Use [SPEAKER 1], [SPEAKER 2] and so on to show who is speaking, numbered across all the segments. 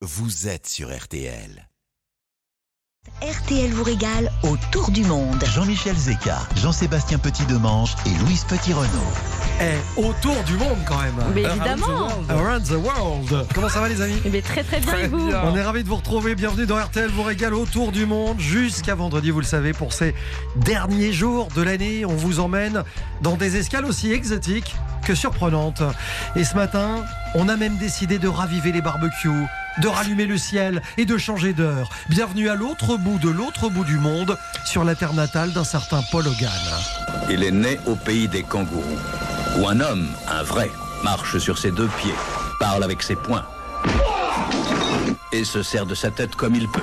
[SPEAKER 1] vous êtes sur RTL.
[SPEAKER 2] RTL vous régale autour du monde.
[SPEAKER 3] Jean-Michel Zeka, Jean-Sébastien Petit-Demange et Louise Petit-Renault.
[SPEAKER 4] Eh, autour du monde quand même.
[SPEAKER 5] Mais évidemment.
[SPEAKER 4] Around the world. Comment ça va les amis?
[SPEAKER 5] Eh bien, très très bien et vous?
[SPEAKER 4] On est ravis de vous retrouver. Bienvenue dans RTL vous régale autour du monde jusqu'à vendredi, vous le savez, pour ces derniers jours de l'année. On vous emmène dans des escales aussi exotiques que surprenantes. Et ce matin, on a même décidé de raviver les barbecues, de rallumer le ciel et de changer d'heure. Bienvenue à l'autre bout de l'autre bout du monde, sur la terre natale d'un certain Paul Hogan.
[SPEAKER 6] Il est né au pays des kangourous, où un homme, un vrai, marche sur ses deux pieds, parle avec ses poings et se sert de sa tête comme il peut.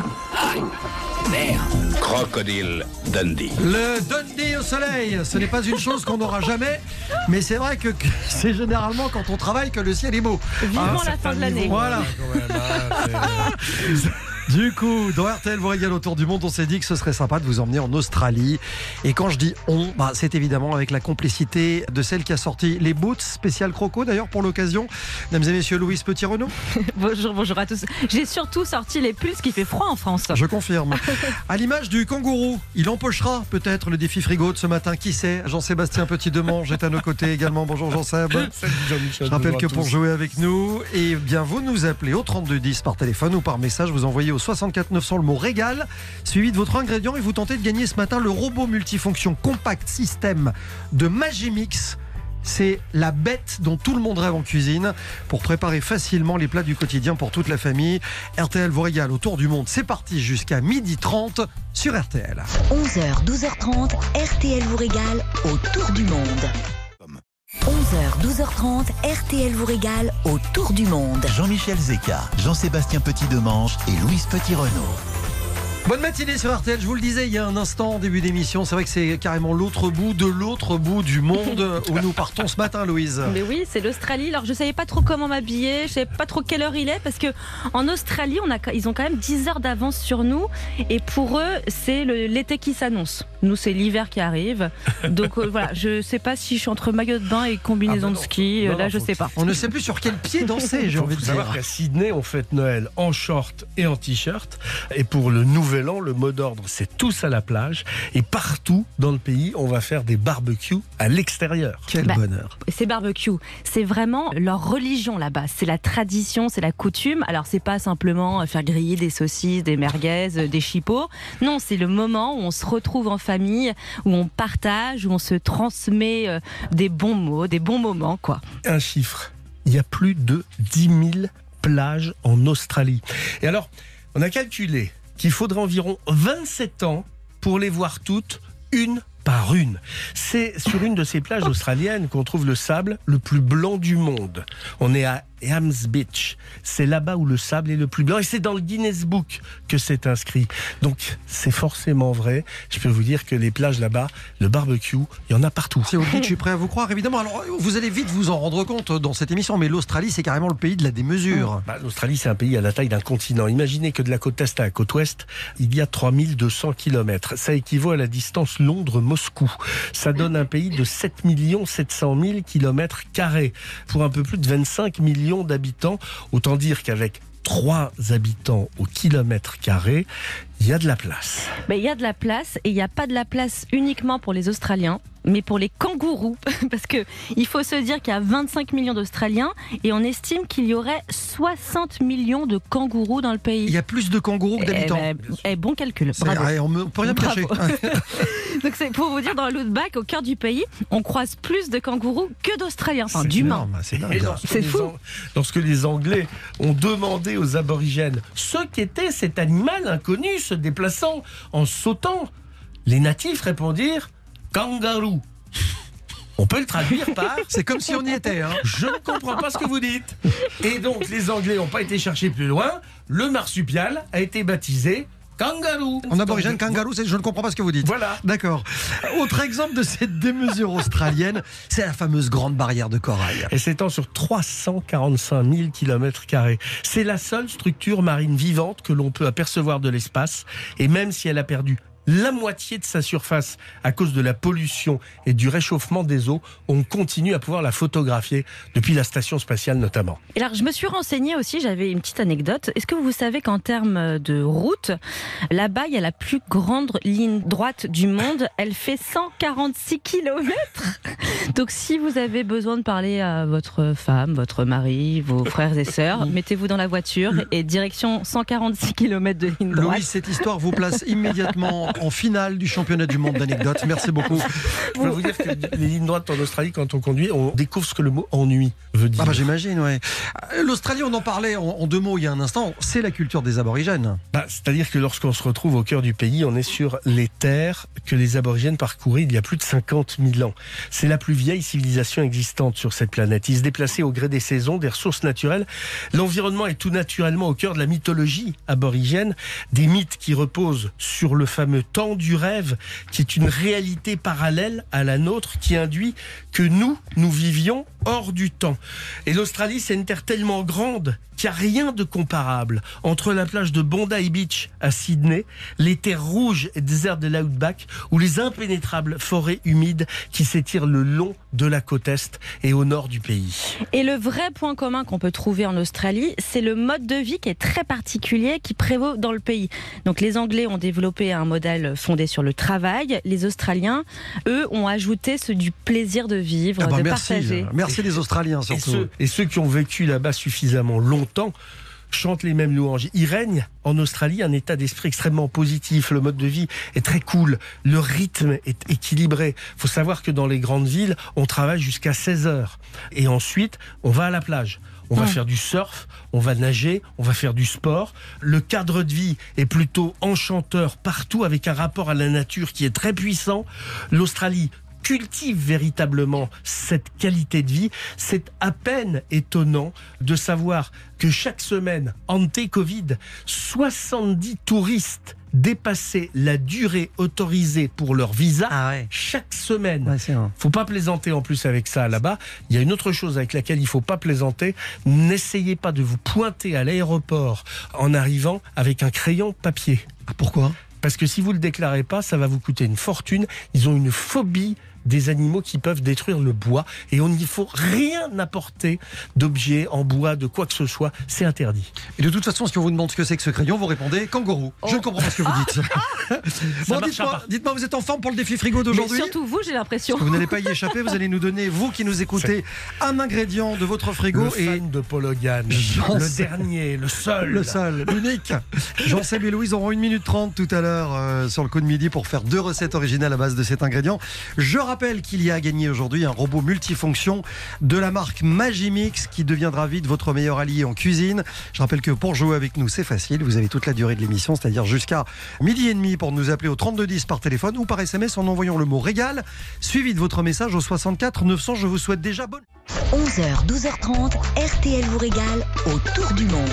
[SPEAKER 6] Crocodile Dundee.
[SPEAKER 4] Le Dundee au soleil, ce n'est pas une chose qu'on n'aura jamais, mais c'est vrai que que c'est généralement quand on travaille que le ciel est beau.
[SPEAKER 5] Vivement
[SPEAKER 4] Ah,
[SPEAKER 5] la fin de l'année.
[SPEAKER 4] Voilà. Du coup, dans RTL vous régale autour du monde, on s'est dit que ce serait sympa de vous emmener en Australie. Et quand je dis on, bah, c'est évidemment avec la complicité de celle qui a sorti les boots spécial croco d'ailleurs pour l'occasion. Mesdames et messieurs, Louise Petit-Renaud,
[SPEAKER 5] Bonjour, bonjour à tous. J'ai surtout sorti les pulls, qui fait froid en France.
[SPEAKER 4] je confirme. À l'image du kangourou, il empochera peut-être le défi frigo de ce matin. Qui sait? Jean-Sébastien Petit-Demange est à nos côtés également. Bonjour Jean-Seb. Je rappelle que pour jouer avec nous, et bien vous nous appelez au 3210 par téléphone ou par message, vous envoyez au 64 900 le mot régal, suivi de votre ingrédient et vous tentez de gagner ce matin le robot multifonction compact système de Magimix. C'est la bête dont tout le monde rêve en cuisine pour préparer facilement les plats du quotidien pour toute la famille. RTL vous régale autour du monde. C'est parti jusqu'à 12h30 sur RTL.
[SPEAKER 2] 11h, 12h30, RTL vous régale autour du monde. 11h, 12h30, RTL vous régale autour du monde.
[SPEAKER 3] Jean-Michel Zeka, Jean-Sébastien Petit-Demange et Louise Petit-Renault.
[SPEAKER 4] Bonne matinée sur RTL, je vous le disais il y a un instant en début d'émission, c'est vrai que c'est carrément l'autre bout de l'autre bout du monde où nous partons ce matin Louise.
[SPEAKER 5] Mais oui, c'est l'Australie. Alors, je savais pas trop comment m'habiller, je savais pas trop quelle heure il est, parce que en Australie, on a, ils ont quand même 10 heures d'avance sur nous, et pour eux, c'est l'été qui s'annonce. Nous, c'est l'hiver qui arrive. Donc euh, voilà, je sais pas si je suis entre maillot de bain et combinaison
[SPEAKER 4] Ah bah
[SPEAKER 5] de
[SPEAKER 4] non.
[SPEAKER 5] ski.
[SPEAKER 4] Non,
[SPEAKER 5] euh,
[SPEAKER 4] non,
[SPEAKER 5] Là, je
[SPEAKER 4] faut-
[SPEAKER 5] sais pas.
[SPEAKER 4] On ne sait plus sur quel pied danser, j'ai envie de
[SPEAKER 7] savoir qu'à Sydney, on fête Noël en short et en t-shirt. Et pour le nouvel an, le mot d'ordre, c'est tous à la plage. Et partout dans le pays, on va faire des barbecues à l'extérieur.
[SPEAKER 4] Quel
[SPEAKER 5] Bah,
[SPEAKER 4] bonheur.
[SPEAKER 5] C'est barbecue. C'est vraiment leur religion là-bas. C'est la tradition, c'est la coutume. Alors, c'est pas simplement faire griller des saucisses, des merguez, euh, des chipots. Non, c'est le moment où on se retrouve en famille, où on partage, où on se transmet euh, des bons mots, des bons moments, quoi.
[SPEAKER 7] Un chiffre, il y a plus de 10 000 plages en Australie. Et alors, on a calculé qu'il faudrait environ 27 ans pour les voir toutes, une par une. C'est sur une de ces plages australiennes qu'on trouve le sable le plus blanc du monde. On est à Hams Beach. C'est là-bas où le sable est le plus blanc et c'est dans le Guinness Book que c'est inscrit. Donc c'est forcément vrai. Je peux vous dire que les plages là-bas, le barbecue, il y en a partout.
[SPEAKER 4] Le dites, je suis prêt à vous croire, évidemment. Alors, vous allez vite vous en rendre compte dans cette émission, mais l'Australie, c'est carrément le pays de la démesure.
[SPEAKER 7] Bah, L'Australie, c'est un pays à la taille d'un continent. Imaginez que de la côte est à la côte ouest, il y a 3200 km. Ça équivaut à la distance Londres-Moscou. Ça donne un pays de 7 700 000 km carrés pour un peu plus de 25 millions d'habitants. Autant dire qu'avec 3 habitants au kilomètre carré, il y a de la place.
[SPEAKER 5] Mais il y a de la place et il n'y a pas de la place uniquement pour les Australiens, mais pour les kangourous. Parce que il faut se dire qu'il y a 25 millions d'Australiens et on estime qu'il y aurait 60 millions de kangourous dans le pays.
[SPEAKER 4] Il y a plus de kangourous que
[SPEAKER 5] Eh
[SPEAKER 4] d'habitants.
[SPEAKER 5] ben, eh, bon calcul. Bravo.
[SPEAKER 4] on ne peut rien.
[SPEAKER 5] Bravo. Donc c'est pour vous dire, dans l'outback, au cœur du pays, on croise plus de kangourous que d'Australiens, enfin
[SPEAKER 4] C'est
[SPEAKER 5] d'humains.
[SPEAKER 4] énorme, C'est
[SPEAKER 5] fou.
[SPEAKER 7] Lorsque les Anglais ont demandé aux aborigènes ce qu'était cet animal inconnu se déplaçant en sautant, les natifs répondirent kangaroo. On peut le traduire par
[SPEAKER 4] C'est comme si on y était. Hein.
[SPEAKER 7] je ne comprends pas ce que vous dites. Et donc les Anglais n'ont pas été chercher plus loin. Le marsupial a été baptisé kangaroo.
[SPEAKER 4] En aborigène, kangaroo, c'est- je ne comprends pas ce que vous dites.
[SPEAKER 7] Voilà.
[SPEAKER 4] D'accord. Autre exemple de cette démesure australienne, c'est la fameuse grande barrière de corail.
[SPEAKER 7] et s'étend sur 345 000 km. C'est la seule structure marine vivante que l'on peut apercevoir de l'espace. Et même si elle a perdu la moitié de sa surface à cause de la pollution et du réchauffement des eaux. On continue à pouvoir la photographier depuis la station spatiale notamment.
[SPEAKER 5] Et alors, je me suis renseignée aussi, j'avais une petite anecdote. Est-ce que vous savez qu'en termes de route, là-bas, il y a la plus grande ligne droite du monde? Elle fait 146 km. Donc, si vous avez besoin de parler à votre femme, votre mari, vos frères et sœurs, mettez-vous dans la voiture et direction 146 km de ligne droite.
[SPEAKER 4] Louis, cette histoire vous place immédiatement en finale du championnat du monde d'anecdotes. Merci beaucoup.
[SPEAKER 7] Je peux vous dire que les lignes droites en Australie, quand on conduit, on découvre ce que le mot ennui veut dire.
[SPEAKER 4] Ah bah j'imagine, ouais. L'Australie, on en parlait en, en, deux mots il y a un instant, c'est la culture des aborigènes.
[SPEAKER 7] Bah, C'est-à-dire que lorsqu'on se retrouve au cœur du pays, on est sur les terres que les aborigènes parcouraient il y a plus de 50 000 ans. C'est la plus vieille civilisation existante sur cette planète. Ils se déplaçaient au gré des saisons, des ressources naturelles. L'environnement est tout naturellement au cœur de la mythologie aborigène, des mythes qui reposent sur le fameux temps du rêve, qui est une réalité parallèle à la nôtre, qui induit que nous, nous vivions hors du temps. Et l'Australie, c'est une terre tellement grande qu'il n'y a rien de comparable entre la plage de Bondi Beach à Sydney, les terres rouges et déserts de l'Outback ou les impénétrables forêts humides qui s'étirent le long de la côte est et au nord du pays.
[SPEAKER 5] Et le vrai point commun qu'on peut trouver en Australie, c'est le mode de vie qui est très particulier, qui prévaut dans le pays. Donc les Anglais ont développé un modèle fondé sur le travail, les Australiens, eux, ont ajouté ce du plaisir de vivre,
[SPEAKER 4] Ah bah
[SPEAKER 5] de
[SPEAKER 4] merci,
[SPEAKER 5] partager.
[SPEAKER 4] merci les Australiens
[SPEAKER 7] Et
[SPEAKER 4] surtout.
[SPEAKER 7] ceux, et ceux qui ont vécu là-bas suffisamment longtemps chantent les mêmes louanges. Il règne en Australie un état d'esprit extrêmement positif. Le mode de vie est très cool. Le rythme est équilibré. faut savoir que dans les grandes villes, on travaille jusqu'à 16 heures. Et ensuite, on va à la plage. On va faire du surf, on va nager, on va faire du sport. Le cadre de vie est plutôt enchanteur partout avec un rapport à la nature qui est très puissant. L'Australie cultive véritablement cette qualité de vie, c'est à peine étonnant de savoir que chaque semaine, ante-Covid, 70 touristes dépassaient la durée autorisée pour leur visa
[SPEAKER 4] Ah ouais.
[SPEAKER 7] chaque semaine.
[SPEAKER 4] Ouais,
[SPEAKER 7] Faut pas plaisanter en plus avec ça là-bas. Il y a une autre chose avec laquelle il faut pas plaisanter. N'essayez pas de vous pointer à l'aéroport en arrivant avec un crayon papier.
[SPEAKER 4] Ah, pourquoi?
[SPEAKER 7] Parce que si vous le déclarez pas, ça va vous coûter une fortune. Ils ont une phobie des animaux qui peuvent détruire le bois et on n'y faut rien apporter d'objets en bois, de quoi que ce soit. C'est interdit.
[SPEAKER 4] Et de toute façon, si on vous demande ce que c'est que ce crayon, vous répondez kangourou. Je ne comprends pas ce que vous dites. bon, dites-moi, vous êtes en forme pour le défi frigo d'aujourd'hui
[SPEAKER 5] surtout vous, j'ai l'impression.
[SPEAKER 4] Vous n'allez pas y échapper, vous allez nous donner, vous qui nous écoutez, un ingrédient de votre frigo
[SPEAKER 7] Le
[SPEAKER 4] et
[SPEAKER 7] fan de Paul Hogan, le dernier, le seul.
[SPEAKER 4] le seul, l'unique. Jean-Seb et Louise auront une minute trente tout à l'heure euh, sur le coup de midi pour faire deux recettes originales à base de cet ingrédient. Je rappelle qu'il y a à gagner aujourd'hui un robot multifonction de la marque Magimix qui deviendra vite votre meilleur allié en cuisine. Je rappelle que pour jouer avec nous, c'est facile. Vous avez toute la durée de l'émission, c'est-à-dire jusqu'à midi et demi pour nous appeler au 3210 par téléphone ou par SMS en envoyant le mot régal, suivi de votre message au 64 900. Je vous souhaite déjà bonne
[SPEAKER 2] 11h, 12h30, RTL vous régale autour du monde.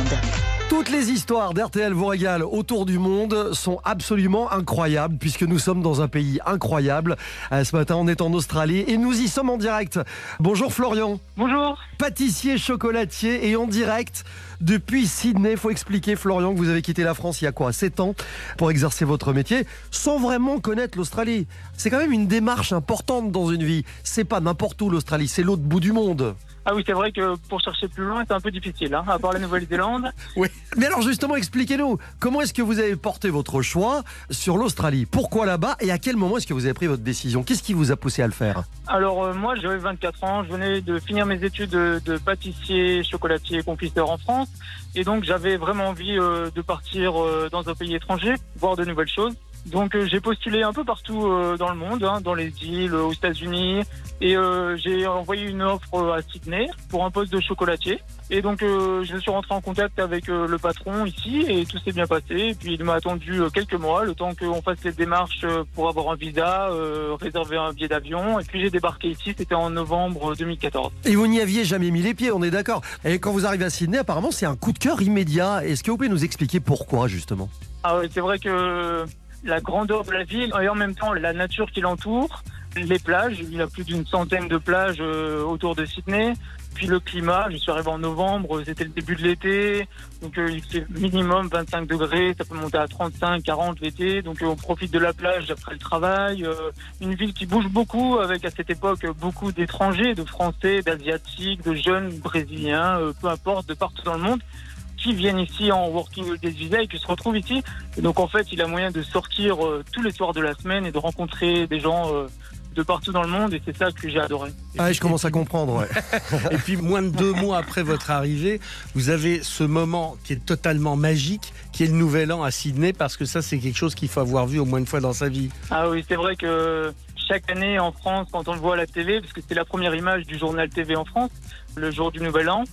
[SPEAKER 4] Toutes les histoires d'RTL vous régale autour du monde sont absolument incroyables puisque nous sommes dans un pays incroyable. Euh, Ce matin, on est en Australie et nous y sommes en direct. Bonjour Florian,
[SPEAKER 8] Bonjour.
[SPEAKER 4] pâtissier chocolatier et en direct depuis Sydney. Faut expliquer Florian que vous avez quitté la France il y a quoi 7 ans pour exercer votre métier sans vraiment connaître l'Australie. C'est quand même une démarche importante dans une vie. C'est pas n'importe où l'Australie, c'est l'autre bout du monde.
[SPEAKER 8] Ah oui, c'est vrai que pour chercher plus loin, c'est un peu difficile, hein, à part la Nouvelle-Zélande.
[SPEAKER 4] Oui. Mais alors justement, expliquez-nous, comment est-ce que vous avez porté votre choix sur l'Australie? Pourquoi là-bas et à quel moment est-ce que vous avez pris votre décision? Qu'est-ce qui vous a poussé à le faire?
[SPEAKER 8] Alors euh, moi, j'avais 24 ans, je venais de finir mes études de, de pâtissier, chocolatier, confiteur en France, et donc j'avais vraiment envie euh, de partir euh, dans un pays étranger, voir de nouvelles choses. Donc euh, j'ai postulé un peu partout euh, dans le monde, hein, dans les îles, aux États-Unis, et euh, j'ai envoyé une offre à Sydney pour un poste de chocolatier. Et donc je suis rentré en contact avec le patron ici et tout s'est bien passé. Et puis il m'a attendu quelques mois, le temps qu'on fasse les démarches pour avoir un visa, réserver un billet d'avion. Et puis j'ai débarqué ici, c'était en novembre 2014.
[SPEAKER 4] Et vous n'y aviez jamais mis les pieds, on est d'accord. Et quand vous arrivez à Sydney, apparemment, c'est un coup de cœur immédiat. Est-ce que vous pouvez nous expliquer pourquoi, justement?
[SPEAKER 8] Ah ouais, c'est vrai que la grandeur de la ville et en même temps la nature qui l'entoure, les plages, il y a plus d'une centaine de plages euh, autour de Sydney, Puis le climat, je suis arrivé en novembre, c'était le début de l'été, donc euh, il fait minimum 25 degrés, ça peut monter à 35, 40 l'été, donc euh, on profite de la plage après le travail. Une ville qui bouge beaucoup, avec à cette époque beaucoup d'étrangers, de Français, d'Asiatiques, de jeunes Brésiliens, peu importe, de partout dans le monde qui viennent ici en working holiday visa et qui se retrouvent ici. Et donc en fait, il a moyen de sortir euh, tous les soirs de la semaine et de rencontrer des gens euh, de partout dans le monde et c'est ça que j'ai adoré.
[SPEAKER 4] Ah, je commence à comprendre. ouais.
[SPEAKER 7] Et puis moins de deux mois après votre arrivée, vous avez ce moment qui est totalement magique, qui est le Nouvel An à Sydney, parce que ça c'est quelque chose qu'il faut avoir vu au moins une fois dans sa vie.
[SPEAKER 8] Ah oui, c'est vrai que chaque année en France, quand on le voit à la TV, parce que c'était la première image du journal TV en France, le jour du Nouvel An,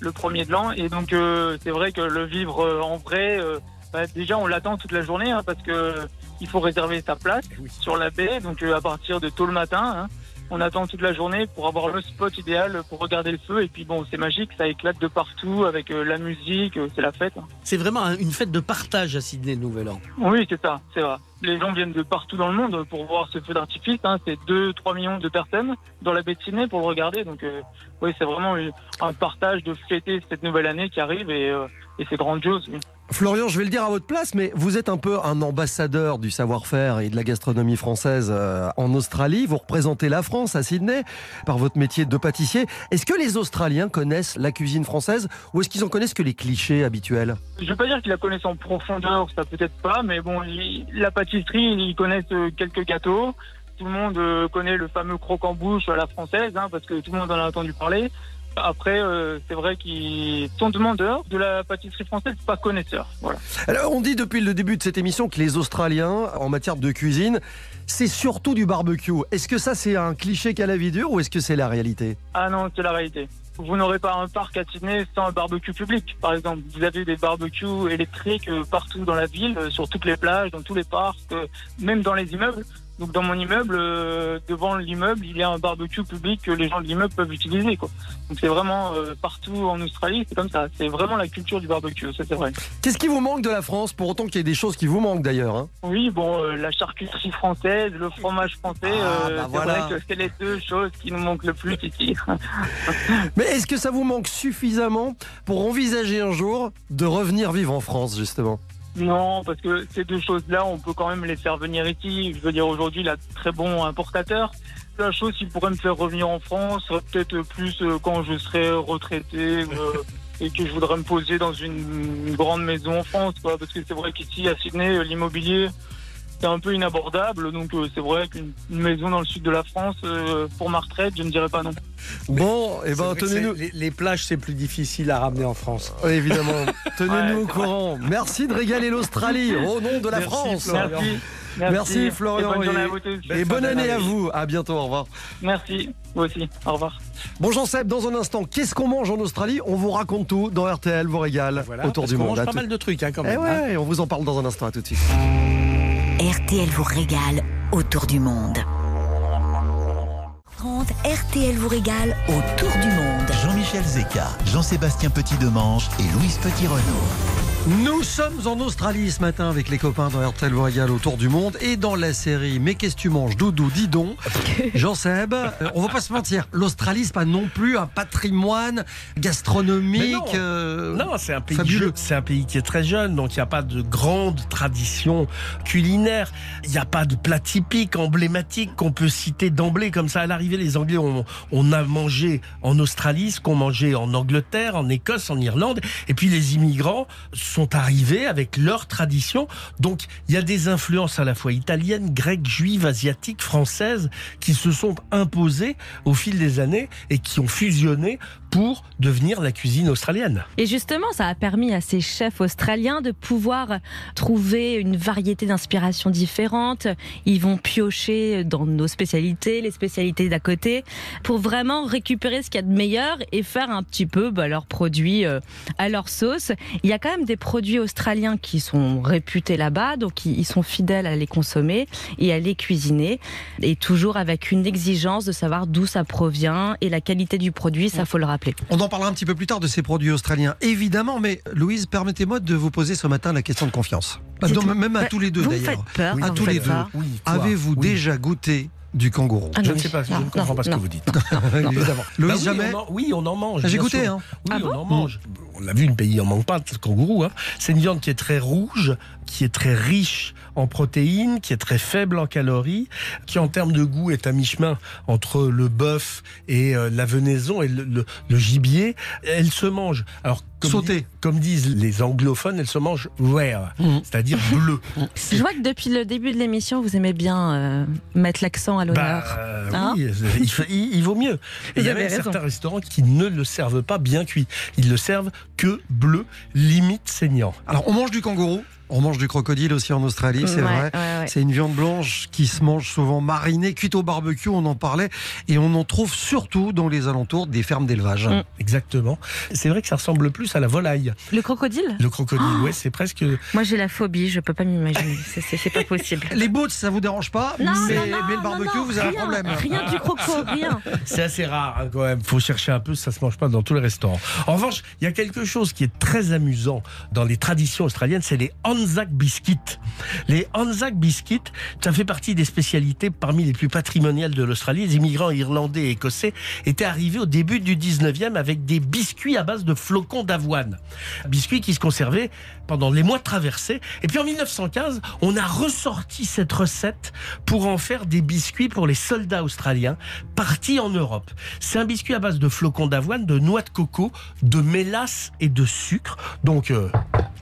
[SPEAKER 8] le premier de l'an, et donc euh, c'est vrai que le vivre euh, en vrai, euh, bah, déjà on l'attend toute la journée hein, parce que il faut réserver sa place sur la baie, donc euh, à partir de tôt le matin. hein, on attend toute la journée pour avoir le spot idéal pour regarder le feu et puis bon c'est magique ça éclate de partout avec euh, la musique c'est la fête hein.
[SPEAKER 7] C'est vraiment un- une fête de partage à Sydney, le Nouvel An.
[SPEAKER 8] oui c'est ça c'est vrai les gens viennent de partout dans le monde pour voir ce feu d'artifice hein. c'est 2-3 millions de personnes dans la baie de Sydney pour le regarder donc euh, oui c'est vraiment un partage de fêter cette nouvelle année qui arrive et, euh, et c'est grandiose.
[SPEAKER 4] Florian, je vais le dire à votre place, mais vous êtes un peu un ambassadeur du savoir-faire et de la gastronomie française euh, en Australie. Vous représentez la France à Sydney par votre métier de pâtissier. Est-ce que les Australiens connaissent la cuisine française ou est-ce qu'ils en connaissent que les clichés habituels?
[SPEAKER 8] Je veux pas dire qu'ils la connaissent en profondeur, ça peut-être pas, mais bon, la pâtisserie, ils connaissent euh, quelques gâteaux. Tout le monde euh, connaît le fameux croque-en-bouche à la française, hein, parce que tout le monde en a entendu parler. Après, euh, c'est vrai qu'ils sont demandeurs de la pâtisserie française, pas connaisseurs. Voilà.
[SPEAKER 4] Alors, on dit depuis le début de cette émission que les Australiens, en matière de cuisine, c'est surtout du barbecue. Est-ce que ça, c'est un cliché qu'à la vie dure ou est-ce que c'est la réalité?
[SPEAKER 8] Ah non, c'est la réalité. Vous n'aurez pas un parc à Sydney sans un barbecue public, par exemple. Vous avez des barbecues électriques euh, partout dans la ville, euh, sur toutes les plages, dans tous les parcs, même dans les immeubles. Donc dans mon immeuble, euh, devant l'immeuble, il y a un barbecue public que les gens de l'immeuble peuvent utiliser. Quoi. Donc c'est vraiment euh, partout en Australie, c'est comme ça. C'est vraiment la culture du barbecue, ça c'est vrai.
[SPEAKER 4] Qu'est-ce qui vous manque de la France Pour autant qu'il y ait des choses qui vous manquent d'ailleurs. hein?
[SPEAKER 8] Oui, bon, euh, la charcuterie française, le fromage français,
[SPEAKER 4] Ah, bah
[SPEAKER 8] c'est
[SPEAKER 4] voilà.
[SPEAKER 8] vrai que c'est les deux choses qui nous manquent le plus ici.
[SPEAKER 4] Mais est-ce que ça vous manque suffisamment pour envisager un jour de revenir vivre en France, justement?
[SPEAKER 8] Non, parce que ces deux choses-là, on peut quand même les faire venir ici. Je veux dire, aujourd'hui, il a très bon importateur. La chose qui pourrait me faire revenir en France peut-être plus euh, quand je serai retraité euh, et que je voudrais me poser dans une, une grande maison en France. Quoi, parce que c'est vrai qu'ici, à Sydney, euh, l'immobilier, c'est un peu inabordable. Donc, euh, c'est vrai qu'une une maison dans le sud de la France, euh, pour ma retraite, je ne dirais pas non.
[SPEAKER 4] Bon, eh
[SPEAKER 7] C'est
[SPEAKER 4] ben tenez-nous.
[SPEAKER 7] Les, les plages, c'est plus difficile à ramener en France.
[SPEAKER 4] Oui, évidemment, tenez-nous
[SPEAKER 8] Ouais,
[SPEAKER 4] au courant. Merci de régaler l'Australie au nom de la
[SPEAKER 7] Merci,
[SPEAKER 4] France.
[SPEAKER 7] Florian.
[SPEAKER 8] Merci.
[SPEAKER 4] Merci, Florian,
[SPEAKER 8] Et bonne journée
[SPEAKER 4] et-
[SPEAKER 8] à vous tous.
[SPEAKER 4] Et bonne année à vous. À bientôt. Au revoir.
[SPEAKER 8] Merci. Vous aussi. Au revoir.
[SPEAKER 4] Bon, Jean-Seb, dans un instant, qu'est-ce qu'on mange en Australie? On vous raconte tout dans RTL, vous régale
[SPEAKER 7] Voilà,
[SPEAKER 4] autour
[SPEAKER 7] parce
[SPEAKER 4] du monde.
[SPEAKER 7] mange
[SPEAKER 4] À
[SPEAKER 7] pas
[SPEAKER 4] tout-
[SPEAKER 7] mal de trucs hein, quand
[SPEAKER 4] Eh
[SPEAKER 7] même. hein.
[SPEAKER 4] ouais, on vous en parle dans un instant. À tout de suite.
[SPEAKER 2] RTL vous régale autour du monde. 30, RTL vous régale autour du monde.
[SPEAKER 3] Jean-Michel Zeka, Jean-Sébastien Petit-Demange et Louise Petit-Renault.
[SPEAKER 4] Nous sommes en Australie ce matin avec les copains dans RTL régale autour du monde et dans la série Mais qu'est-ce que tu manges Doudou, dis donc. Jean-Seb, euh, on va pas se mentir, l'Australie c'est pas non plus un patrimoine gastronomique.
[SPEAKER 7] Non.
[SPEAKER 4] euh,
[SPEAKER 7] Non, c'est un pays c'est un pays qui est très jeune, donc il n'y a pas de grande tradition culinaire. Il n'y a pas de plat typique, emblématique qu'on peut citer d'emblée comme ça. À l'arrivée, les Anglais ont on a mangé en Australie, ce qu'on mangeait en Angleterre, en Écosse, en Irlande, et puis les immigrants arrivés avec leur tradition. Donc il y a des influences à la fois italiennes, grecques, juives, asiatiques, françaises qui se sont imposées au fil des années et qui ont fusionné pour devenir la cuisine australienne.
[SPEAKER 5] Et justement, ça a permis à ces chefs australiens de pouvoir trouver une variété d'inspirations différentes. Ils vont piocher dans nos spécialités, les spécialités d'à côté, pour vraiment récupérer ce qu'il y a de meilleur et faire un petit peu bah, leurs produits euh, à leur sauce. Il y a quand même des produits australiens qui sont réputés là-bas, donc ils sont fidèles à les consommer et à les cuisiner, et toujours avec une exigence de savoir d'où ça provient et la qualité du produit, ça faut le rappeler.
[SPEAKER 4] On en parlera un petit peu plus tard de ces produits australiens, évidemment, mais Louise, permettez-moi de vous poser ce matin la question de confiance. Non, même à
[SPEAKER 5] Bah,
[SPEAKER 4] tous les deux d'ailleurs.
[SPEAKER 5] faites peur
[SPEAKER 4] à tous les deux.
[SPEAKER 7] Oui,
[SPEAKER 4] Avez-vous
[SPEAKER 7] oui.
[SPEAKER 4] déjà goûté du kangourou.
[SPEAKER 5] Ah
[SPEAKER 7] Je ne sais pas, je
[SPEAKER 5] non,
[SPEAKER 7] ne comprends
[SPEAKER 5] non,
[SPEAKER 7] pas ce
[SPEAKER 5] non.
[SPEAKER 7] que vous dites.
[SPEAKER 4] Évidemment.
[SPEAKER 7] Bah
[SPEAKER 4] Louise,
[SPEAKER 7] oui,
[SPEAKER 4] jamais
[SPEAKER 7] on en- oui, on en mange.
[SPEAKER 4] Ah, J'ai goûté, hein.
[SPEAKER 7] Oui,
[SPEAKER 5] Ah
[SPEAKER 7] on
[SPEAKER 5] bon
[SPEAKER 7] en mange. On l'a vu, une pays en manque pas, le kangourou. Hein. C'est une viande qui est très rouge, qui est très riche en protéines, qui est très faible en calories, qui en termes de goût est à mi-chemin entre le bœuf et euh, la venaison et le, le- le gibier. Elle se mange. Alors, comme,
[SPEAKER 4] Sautée.
[SPEAKER 7] dit- comme disent les anglophones, elle se mange rare,
[SPEAKER 4] Mhm.
[SPEAKER 7] c'est-à-dire bleu.
[SPEAKER 5] Je vois que depuis le début de l'émission, vous aimez bien euh, mettre l'accent à l'honneur.
[SPEAKER 7] Bah, euh,
[SPEAKER 5] Hein
[SPEAKER 7] oui, il, faut- il- il vaut mieux. Et il y a même
[SPEAKER 5] raison.
[SPEAKER 7] certains restaurants qui ne le servent pas bien cuit. Ils le servent que bleu, limite saignant.
[SPEAKER 4] Alors, on mange du kangourou, on mange du crocodile aussi en Australie, c'est
[SPEAKER 5] Ouais,
[SPEAKER 4] vrai.
[SPEAKER 5] ouais, ouais.
[SPEAKER 4] C'est une viande blanche qui se mange souvent marinée, cuite au barbecue, on en parlait, et on en trouve surtout dans les alentours des fermes d'élevage.
[SPEAKER 5] Mm.
[SPEAKER 7] Exactement. C'est vrai que ça ressemble plus à la volaille.
[SPEAKER 5] Le crocodile?
[SPEAKER 7] Le crocodile,
[SPEAKER 5] Oh
[SPEAKER 7] ouais, c'est presque.
[SPEAKER 5] Moi, j'ai la phobie, je peux pas m'imaginer. C'est- pas possible.
[SPEAKER 4] Les boots, ça vous dérange pas,
[SPEAKER 5] Non,
[SPEAKER 4] mais,
[SPEAKER 5] non, non,
[SPEAKER 4] mais le barbecue,
[SPEAKER 5] non,
[SPEAKER 4] vous avez
[SPEAKER 5] rien,
[SPEAKER 4] un problème.
[SPEAKER 5] Rien du croco, rien.
[SPEAKER 7] C'est assez rare hein, quand même. Faut chercher un peu, ça se mange pas dans tous les restaurants. En revanche, il y a quelque chose qui est très amusant dans les traditions australiennes, c'est les Anzac. Les Anzac biscuits, ça fait partie des spécialités parmi les plus patrimoniales de l'Australie. Les immigrants irlandais et écossais étaient arrivés au début du 19e avec des biscuits à base de flocons d'avoine. Biscuits qui se conservaient pendant les mois de traversée. Et puis en 1915, on a ressorti cette recette pour en faire des biscuits pour les soldats australiens partis en Europe. C'est un biscuit à base de flocons d'avoine, de noix de coco, de mélasse et de sucre. Donc euh,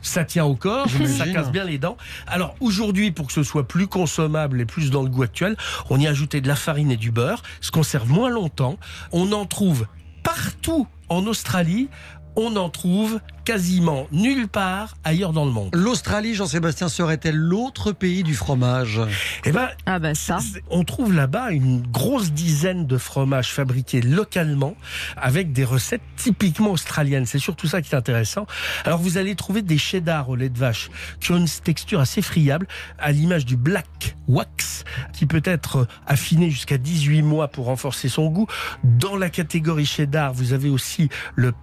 [SPEAKER 7] ça tient au corps, ça casse bien les dents. Alors aujourd'hui, pour que ce soit plus consommable et plus dans le goût actuel, on y a ajouté de la farine et du beurre, se conserve moins longtemps. On en trouve partout en Australie. On en trouve quasiment nulle part ailleurs dans le monde.
[SPEAKER 4] L'Australie, Jean-Sébastien, serait-elle l'autre pays du fromage
[SPEAKER 7] Eh ben,
[SPEAKER 5] Ah bah ça.
[SPEAKER 7] On trouve là-bas une grosse dizaine de fromages fabriqués localement avec des recettes typiquement australiennes. C'est surtout ça qui est intéressant. Alors vous allez trouver des cheddar au lait de vache qui ont une texture assez friable à l'image du black wax qui peut être affiné jusqu'à 18 mois pour renforcer son goût. Dans la catégorie cheddar, vous avez aussi le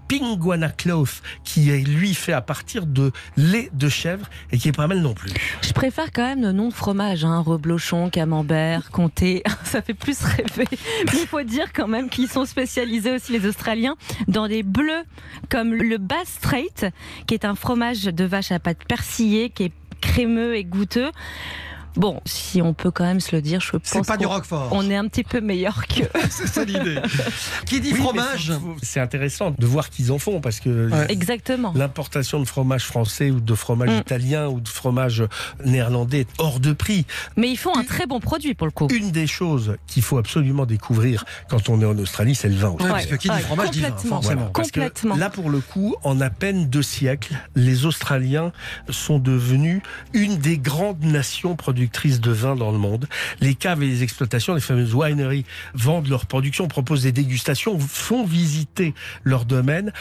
[SPEAKER 7] Qui est lui fait à partir de lait de chèvre et qui est pas mal non plus.
[SPEAKER 5] Je préfère quand même le nom de fromage, hein, reblochon, camembert, comté. Ça fait plus rêver. Mais il faut dire quand même qu'ils sont spécialisés aussi, les Australiens, dans des bleus comme le Bass Strait, qui est un fromage de vache à pâte persillée, qui est crémeux et goûteux. Bon, si on peut quand même se le dire, je pense
[SPEAKER 4] C'est pas du
[SPEAKER 5] qu'on-
[SPEAKER 4] roquefort.
[SPEAKER 5] on est un petit peu meilleur que.
[SPEAKER 4] C'est ça l'idée. Qui dit
[SPEAKER 7] Oui,
[SPEAKER 4] fromage
[SPEAKER 7] C'est intéressant de voir qu'ils en font parce que
[SPEAKER 4] Ouais.
[SPEAKER 5] Exactement.
[SPEAKER 7] l'importation de fromage français ou de fromage
[SPEAKER 5] Mm.
[SPEAKER 7] italien ou de fromage néerlandais est hors de prix.
[SPEAKER 5] Mais ils font un très bon produit pour le coup.
[SPEAKER 7] Une des choses qu'il faut absolument découvrir quand on est en Australie, c'est le vin.
[SPEAKER 4] Ouais, parce que qui dit
[SPEAKER 5] Ouais,
[SPEAKER 4] fromage dit vin,
[SPEAKER 5] complètement.
[SPEAKER 4] forcément.
[SPEAKER 7] Voilà, parce que
[SPEAKER 5] Complètement.
[SPEAKER 7] là, pour le coup, en à peine deux siècles, les Australiens sont devenus une des grandes nations productrices de vin dans le monde. Les caves et les exploitations, les fameuses wineries, vendent leur production, proposent des dégustations, font visiter leur domaine.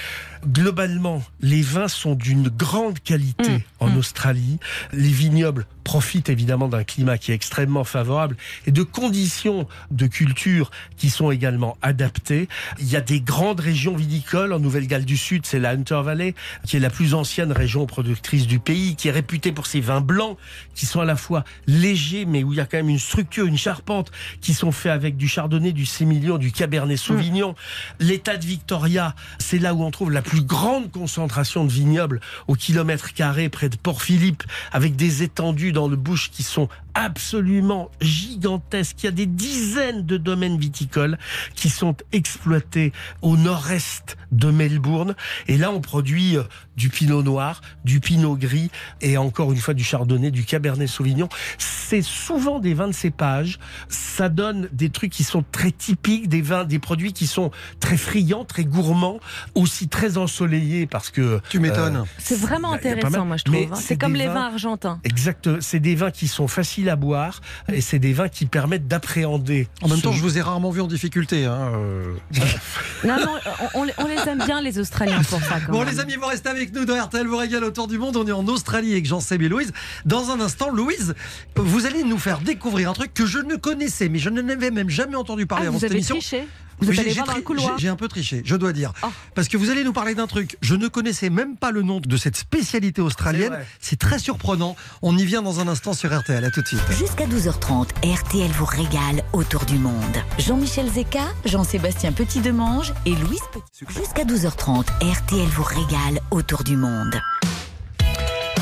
[SPEAKER 7] Globalement, les vins sont d'une grande qualité
[SPEAKER 5] Mm,
[SPEAKER 7] en
[SPEAKER 5] mm.
[SPEAKER 7] Australie. Les vignobles profitent évidemment d'un climat qui est extrêmement favorable et de conditions de culture qui sont également adaptées. Il y a des grandes régions viticoles en Nouvelle-Galles du Sud, c'est la Hunter Valley, qui est la plus ancienne région productrice du pays, qui est réputée pour ses vins blancs, qui sont à la fois légers, mais où il y a quand même une structure, une charpente, qui sont faits avec du chardonnay, du sémillon, du cabernet sauvignon. L'état de Victoria, c'est là où on trouve la plus grande concentration de vignobles au kilomètre carré près de Port-Philippe, avec des étendues dans le bush qui sont absolument gigantesques. Il y a des dizaines de domaines viticoles qui sont exploités au nord-est de Melbourne. Et là, on produit euh, du pinot noir, du pinot gris et encore une fois du chardonnay, du cabernet sauvignon. C'est souvent des vins de cépage. Ça donne des trucs qui sont très typiques, des vins, des produits qui sont très friands, très gourmands, aussi très ensoleillés parce que
[SPEAKER 4] Tu m'étonnes.
[SPEAKER 5] C'est vraiment intéressant, moi, je trouve. hein.
[SPEAKER 7] c'est
[SPEAKER 5] comme les
[SPEAKER 7] vins-
[SPEAKER 5] vins argentins.
[SPEAKER 7] Exact. C'est des vins qui sont faciles à boire et c'est des vins qui permettent d'appréhender.
[SPEAKER 4] En même
[SPEAKER 7] ce-
[SPEAKER 4] temps, je vous ai rarement vu en difficulté. hein, euh.
[SPEAKER 5] Non, non, on, on les- aime bien, les Australiens, pour ça. Quand
[SPEAKER 4] Bon,
[SPEAKER 5] même.
[SPEAKER 4] les amis, vous restez avec nous dans RTL vous régale autour du monde. On est en Australie avec Jean-Seb et Louise. Dans un instant, Louise, vous allez nous faire découvrir un truc que je ne connaissais, mais je n'en avais même jamais entendu
[SPEAKER 5] Ah,
[SPEAKER 4] parler avant
[SPEAKER 5] vous
[SPEAKER 4] cette
[SPEAKER 5] avez
[SPEAKER 4] émission.
[SPEAKER 5] triché Vous êtes
[SPEAKER 4] J'ai-
[SPEAKER 5] allé
[SPEAKER 4] j'ai
[SPEAKER 5] voir dans le couloir
[SPEAKER 4] j'ai- un peu triché, je dois dire.
[SPEAKER 5] Oh.
[SPEAKER 4] Parce que vous allez nous parler d'un truc. Je ne connaissais même pas le nom de cette spécialité australienne.
[SPEAKER 7] C'est
[SPEAKER 4] très surprenant. On y vient dans un instant sur RTL. À tout de suite.
[SPEAKER 2] Jusqu'à 12h30, RTL vous régale autour du monde. Jean-Michel Zeka, Jean-Sébastien Petit-Demange et Louise Petit. Jusqu'à 12h30, RTL vous régale autour du monde.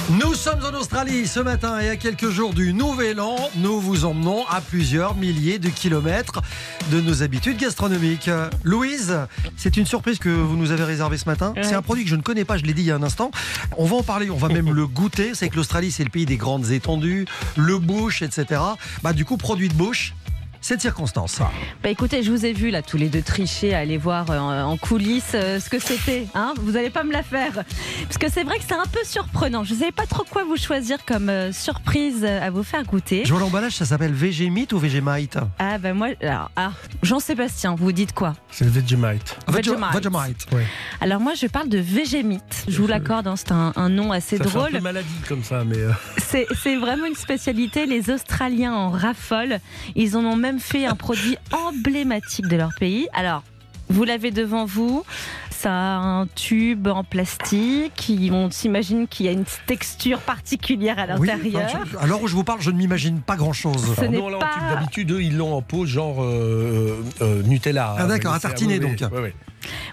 [SPEAKER 4] Nous sommes en Australie ce matin et à quelques jours du Nouvel An, nous vous emmenons à plusieurs milliers de kilomètres de nos habitudes gastronomiques. Louise, c'est une surprise que vous nous avez réservée ce matin.
[SPEAKER 5] Ouais.
[SPEAKER 4] C'est un produit que je ne connais pas, je l'ai dit il y a un instant. On va en parler, on va même le goûter. C'est que l'Australie, c'est le pays des grandes étendues, le bush, etc. Bah, du coup, produit de bush. Cette circonstance.
[SPEAKER 5] Bah écoutez, je vous ai vu là tous les deux tricher, à aller voir euh, en coulisses euh, ce que c'était. Hein vous n'allez pas me la faire. Parce que c'est vrai que c'est un peu surprenant. Je ne savais pas trop quoi vous choisir comme euh, surprise à vous faire goûter.
[SPEAKER 4] Je vois l'emballage, ça s'appelle Vegemite ou Vegemite
[SPEAKER 5] Ah ben moi, alors, ah, Jean-Sébastien, vous dites quoi?
[SPEAKER 7] C'est le Vegemite.
[SPEAKER 5] Vegemite.
[SPEAKER 4] Vegemite.
[SPEAKER 5] Alors moi je parle de Végémite. Je vous l'accorde, hein, c'est un, un nom assez
[SPEAKER 7] Ça
[SPEAKER 5] drôle.
[SPEAKER 7] peu maladie comme ça, mais. euh,
[SPEAKER 5] C'est c'est vraiment une spécialité. Les Australiens en raffolent. Ils en ont même fait un produit emblématique de leur pays. Alors, vous l'avez devant vous. Ça a un tube en plastique. On s'imagine qu'il y a une texture particulière à
[SPEAKER 4] Oui,
[SPEAKER 5] l'intérieur.
[SPEAKER 4] l'heure où je vous parle, je ne m'imagine pas grand-chose.
[SPEAKER 5] Ce
[SPEAKER 7] alors
[SPEAKER 5] n'est
[SPEAKER 7] nous, on l'a en
[SPEAKER 5] pas-
[SPEAKER 7] d'habitude, eux, ils l'ont en pot, genre euh, euh, euh, Nutella.
[SPEAKER 4] Ah, d'accord, à tartiner, donc.
[SPEAKER 7] oui, oui.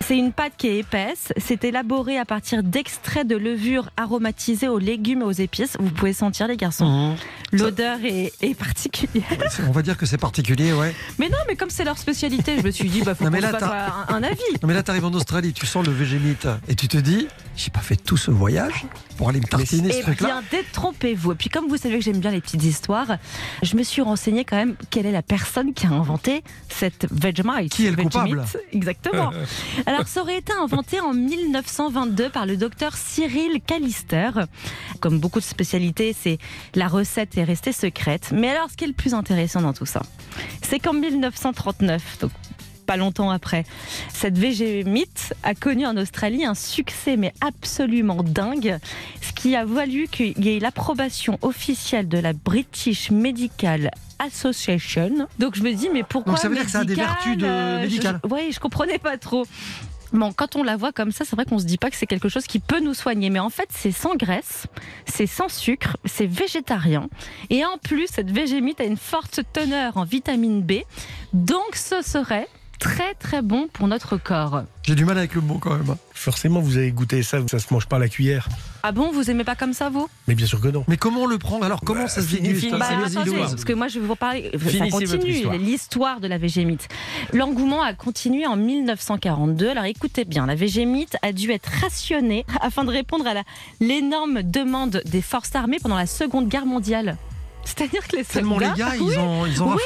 [SPEAKER 5] C'est une pâte qui est épaisse. C'est élaboré à partir d'extraits de levure aromatisés aux légumes et aux épices. Vous pouvez sentir, les garçons.
[SPEAKER 4] Mhm.
[SPEAKER 5] L'odeur est, est particulière.
[SPEAKER 4] On va dire que c'est particulier, ouais.
[SPEAKER 5] Mais non, mais comme c'est leur spécialité, je me suis dit, bah, faut
[SPEAKER 4] Non, mais là,
[SPEAKER 5] un, un avis.
[SPEAKER 4] Non, mais là, tu arrives en Australie, tu sens le végémite et tu te dis, j'ai pas fait tout ce voyage pour aller me tartiner ce
[SPEAKER 5] Eh
[SPEAKER 4] truc-là.
[SPEAKER 5] bien, détrompez-vous. Et puis, comme vous savez que j'aime bien les petites histoires, je me suis renseignée quand même quelle est la personne qui a inventé cette Vegemite.
[SPEAKER 4] Qui est le
[SPEAKER 5] Vegemite.
[SPEAKER 4] coupable?
[SPEAKER 5] Exactement. Alors, ça aurait été inventé en 1922 par le docteur Cyril Callister. Comme beaucoup de spécialités, c'est la recette est restée secrète. Mais alors, ce qui est le plus intéressant dans tout ça, c'est qu'en 1939, donc pas longtemps après, cette Vegemite a connu en Australie un succès mais absolument dingue, ce qui a valu qu'il y ait l'approbation officielle de la British Medical Association. Donc je me dis mais pourquoi
[SPEAKER 4] Donc ça veut dire que ça a des vertus de-
[SPEAKER 5] euh,
[SPEAKER 4] médicales.
[SPEAKER 5] Oui, je comprenais pas trop. Bon, quand on la voit comme ça, c'est vrai qu'on se dit pas que c'est quelque chose qui peut nous soigner, mais en fait, c'est sans graisse, c'est sans sucre, c'est végétarien, et en plus, cette végémite a une forte teneur en vitamine B, donc ce serait très très bon pour notre corps.
[SPEAKER 4] J'ai du mal avec le mot quand même.
[SPEAKER 7] Forcément, vous avez goûté ça, ça se mange pas à la cuillère.
[SPEAKER 5] Ah bon, vous aimez pas comme ça, vous?
[SPEAKER 7] Mais bien sûr que non.
[SPEAKER 4] Mais comment on le prend Alors comment ça se déguste.
[SPEAKER 5] Bah, parce que moi je vais vous parler. ça
[SPEAKER 7] Finissez votre
[SPEAKER 5] continue
[SPEAKER 7] histoire.
[SPEAKER 5] l'histoire de la végémite. L'engouement a continué en 1942. Alors écoutez bien, la végémite a dû être rationnée afin de répondre à la- l'énorme demande des forces armées pendant la Seconde Guerre mondiale. C'est-à-dire que les
[SPEAKER 4] Tellement
[SPEAKER 5] soldats,
[SPEAKER 4] les gars,
[SPEAKER 5] oui,
[SPEAKER 4] ils en, ils en
[SPEAKER 5] Oui.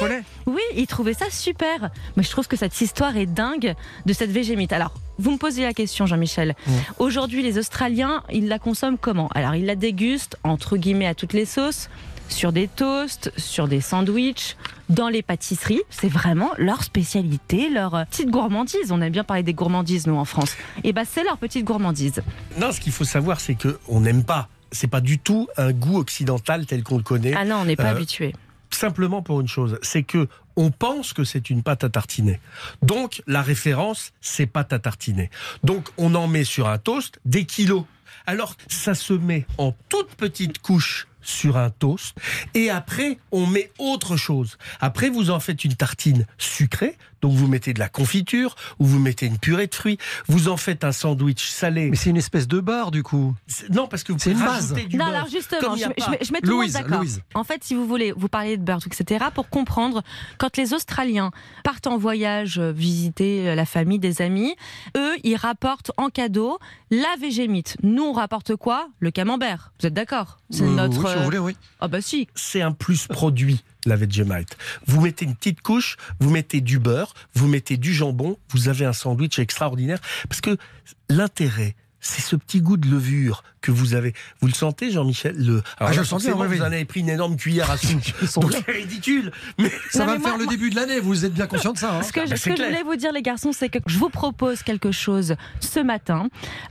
[SPEAKER 5] oui, ils trouvaient ça super. Mais je trouve que cette histoire est dingue de cette végémite. Alors, vous me posez la question, Jean-Michel. Aujourd'hui, les Australiens, ils la consomment comment? Alors, ils la dégustent, entre guillemets, à toutes les sauces, sur des toasts, sur des sandwichs, dans les pâtisseries. C'est vraiment leur spécialité, leur euh, petite gourmandise. On aime bien parler des gourmandises, nous, en France. Et bah, c'est leur petite gourmandise.
[SPEAKER 7] Non, ce qu'il faut savoir, c'est que on n'aime pas. C'est pas du tout un goût occidental tel qu'on le connaît.
[SPEAKER 5] Ah non, on n'est pas
[SPEAKER 7] Euh,
[SPEAKER 5] habitué.
[SPEAKER 7] simplement pour une chose, c'est que on pense que c'est une pâte à tartiner. Donc la référence, c'est pâte à tartiner. Donc on en met sur un toast des kilos. Alors ça se met en toute petite couche sur un toast et après on met autre chose. Après vous en faites une tartine sucrée, donc vous mettez de la confiture ou vous mettez une purée de fruits, vous en faites un sandwich salé.
[SPEAKER 4] Mais c'est une espèce de bar du coup.
[SPEAKER 7] Non parce que vous
[SPEAKER 4] C'est
[SPEAKER 7] pouvez
[SPEAKER 4] une base.
[SPEAKER 7] rajouter du
[SPEAKER 5] Non,
[SPEAKER 7] beurre.
[SPEAKER 5] alors justement, je, je mets, je mets tout
[SPEAKER 4] Louise,
[SPEAKER 5] le monde d'accord.
[SPEAKER 4] Louise.
[SPEAKER 5] En fait, si vous voulez, vous parlez de beurre, etc., pour comprendre, quand les Australiens partent en voyage euh, visiter euh, la famille, des amis, eux, ils rapportent en cadeau la végémite. Nous, on rapporte quoi? Le camembert. Vous êtes d'accord? C'est
[SPEAKER 4] Euh,
[SPEAKER 5] notre.
[SPEAKER 4] oui, si vous voulez, oui.
[SPEAKER 5] Ah bah si.
[SPEAKER 7] c'est un plus produit, la Vegemite. Vous mettez une petite couche, vous mettez du beurre, vous mettez du jambon, vous avez un sandwich extraordinaire. Parce que l'intérêt, c'est ce petit goût de levure que vous avez. Vous le sentez, Jean-Michel le...
[SPEAKER 4] Ah, je le sens bien,
[SPEAKER 7] forcément,
[SPEAKER 4] oui.
[SPEAKER 7] Vous en avez pris une énorme cuillère à soupe. c'est ridicule. Mais
[SPEAKER 4] Ça
[SPEAKER 5] Non,
[SPEAKER 4] va
[SPEAKER 5] mais
[SPEAKER 4] me
[SPEAKER 5] moi-
[SPEAKER 4] faire le début de l'année, vous êtes bien conscient de ça. hein
[SPEAKER 5] Ce que,
[SPEAKER 7] bah,
[SPEAKER 5] ce
[SPEAKER 7] c'est
[SPEAKER 5] que je voulais vous dire, les garçons, c'est que je vous propose quelque chose ce matin.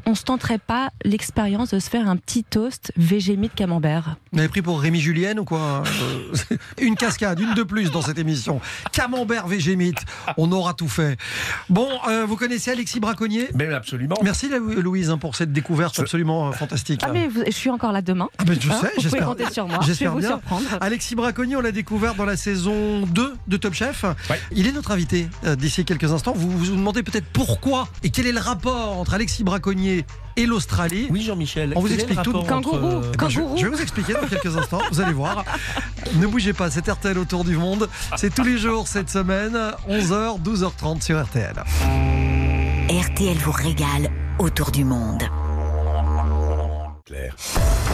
[SPEAKER 5] On se tenterait pas l'expérience de se faire un petit toast végémie de camembert.
[SPEAKER 4] Vous avez pris pour Rémi Julienne ou quoi Euh, Une cascade, une de plus dans cette émission. Camembert Végémite, on aura tout fait. Bon, euh, vous connaissez Alexis Braconnier
[SPEAKER 7] Mais absolument.
[SPEAKER 4] Merci Lou- Louise hein, pour cette découverte absolument euh, fantastique.
[SPEAKER 5] Ah, mais vous- je suis encore là demain.
[SPEAKER 4] Ah, ben, je
[SPEAKER 5] Hein,
[SPEAKER 4] sais,
[SPEAKER 5] vous pouvez
[SPEAKER 4] j'espère.
[SPEAKER 5] compter sur moi.
[SPEAKER 4] J'espère
[SPEAKER 5] vous
[SPEAKER 4] bien.
[SPEAKER 5] surprendre.
[SPEAKER 4] Alexis Braconnier, on l'a découvert dans la saison 2 de Top Chef.
[SPEAKER 7] Ouais.
[SPEAKER 4] Il est notre invité euh, d'ici quelques instants. Vous vous vous demandez peut-être pourquoi et quel est le rapport entre Alexis Braconnier et l'Australie?
[SPEAKER 7] Oui, Jean-Michel.
[SPEAKER 4] On vous explique tout.
[SPEAKER 7] rapport entre,
[SPEAKER 5] Kangourou.
[SPEAKER 7] euh,
[SPEAKER 4] Ben, je,
[SPEAKER 5] Kangourou.
[SPEAKER 4] je vais vous expliquer dans quelques instants, vous allez voir. Ne bougez pas, c'est RTL autour du monde. C'est tous les jours cette semaine, 11h, 12h30 sur RTL.
[SPEAKER 2] RTL vous régale autour du monde.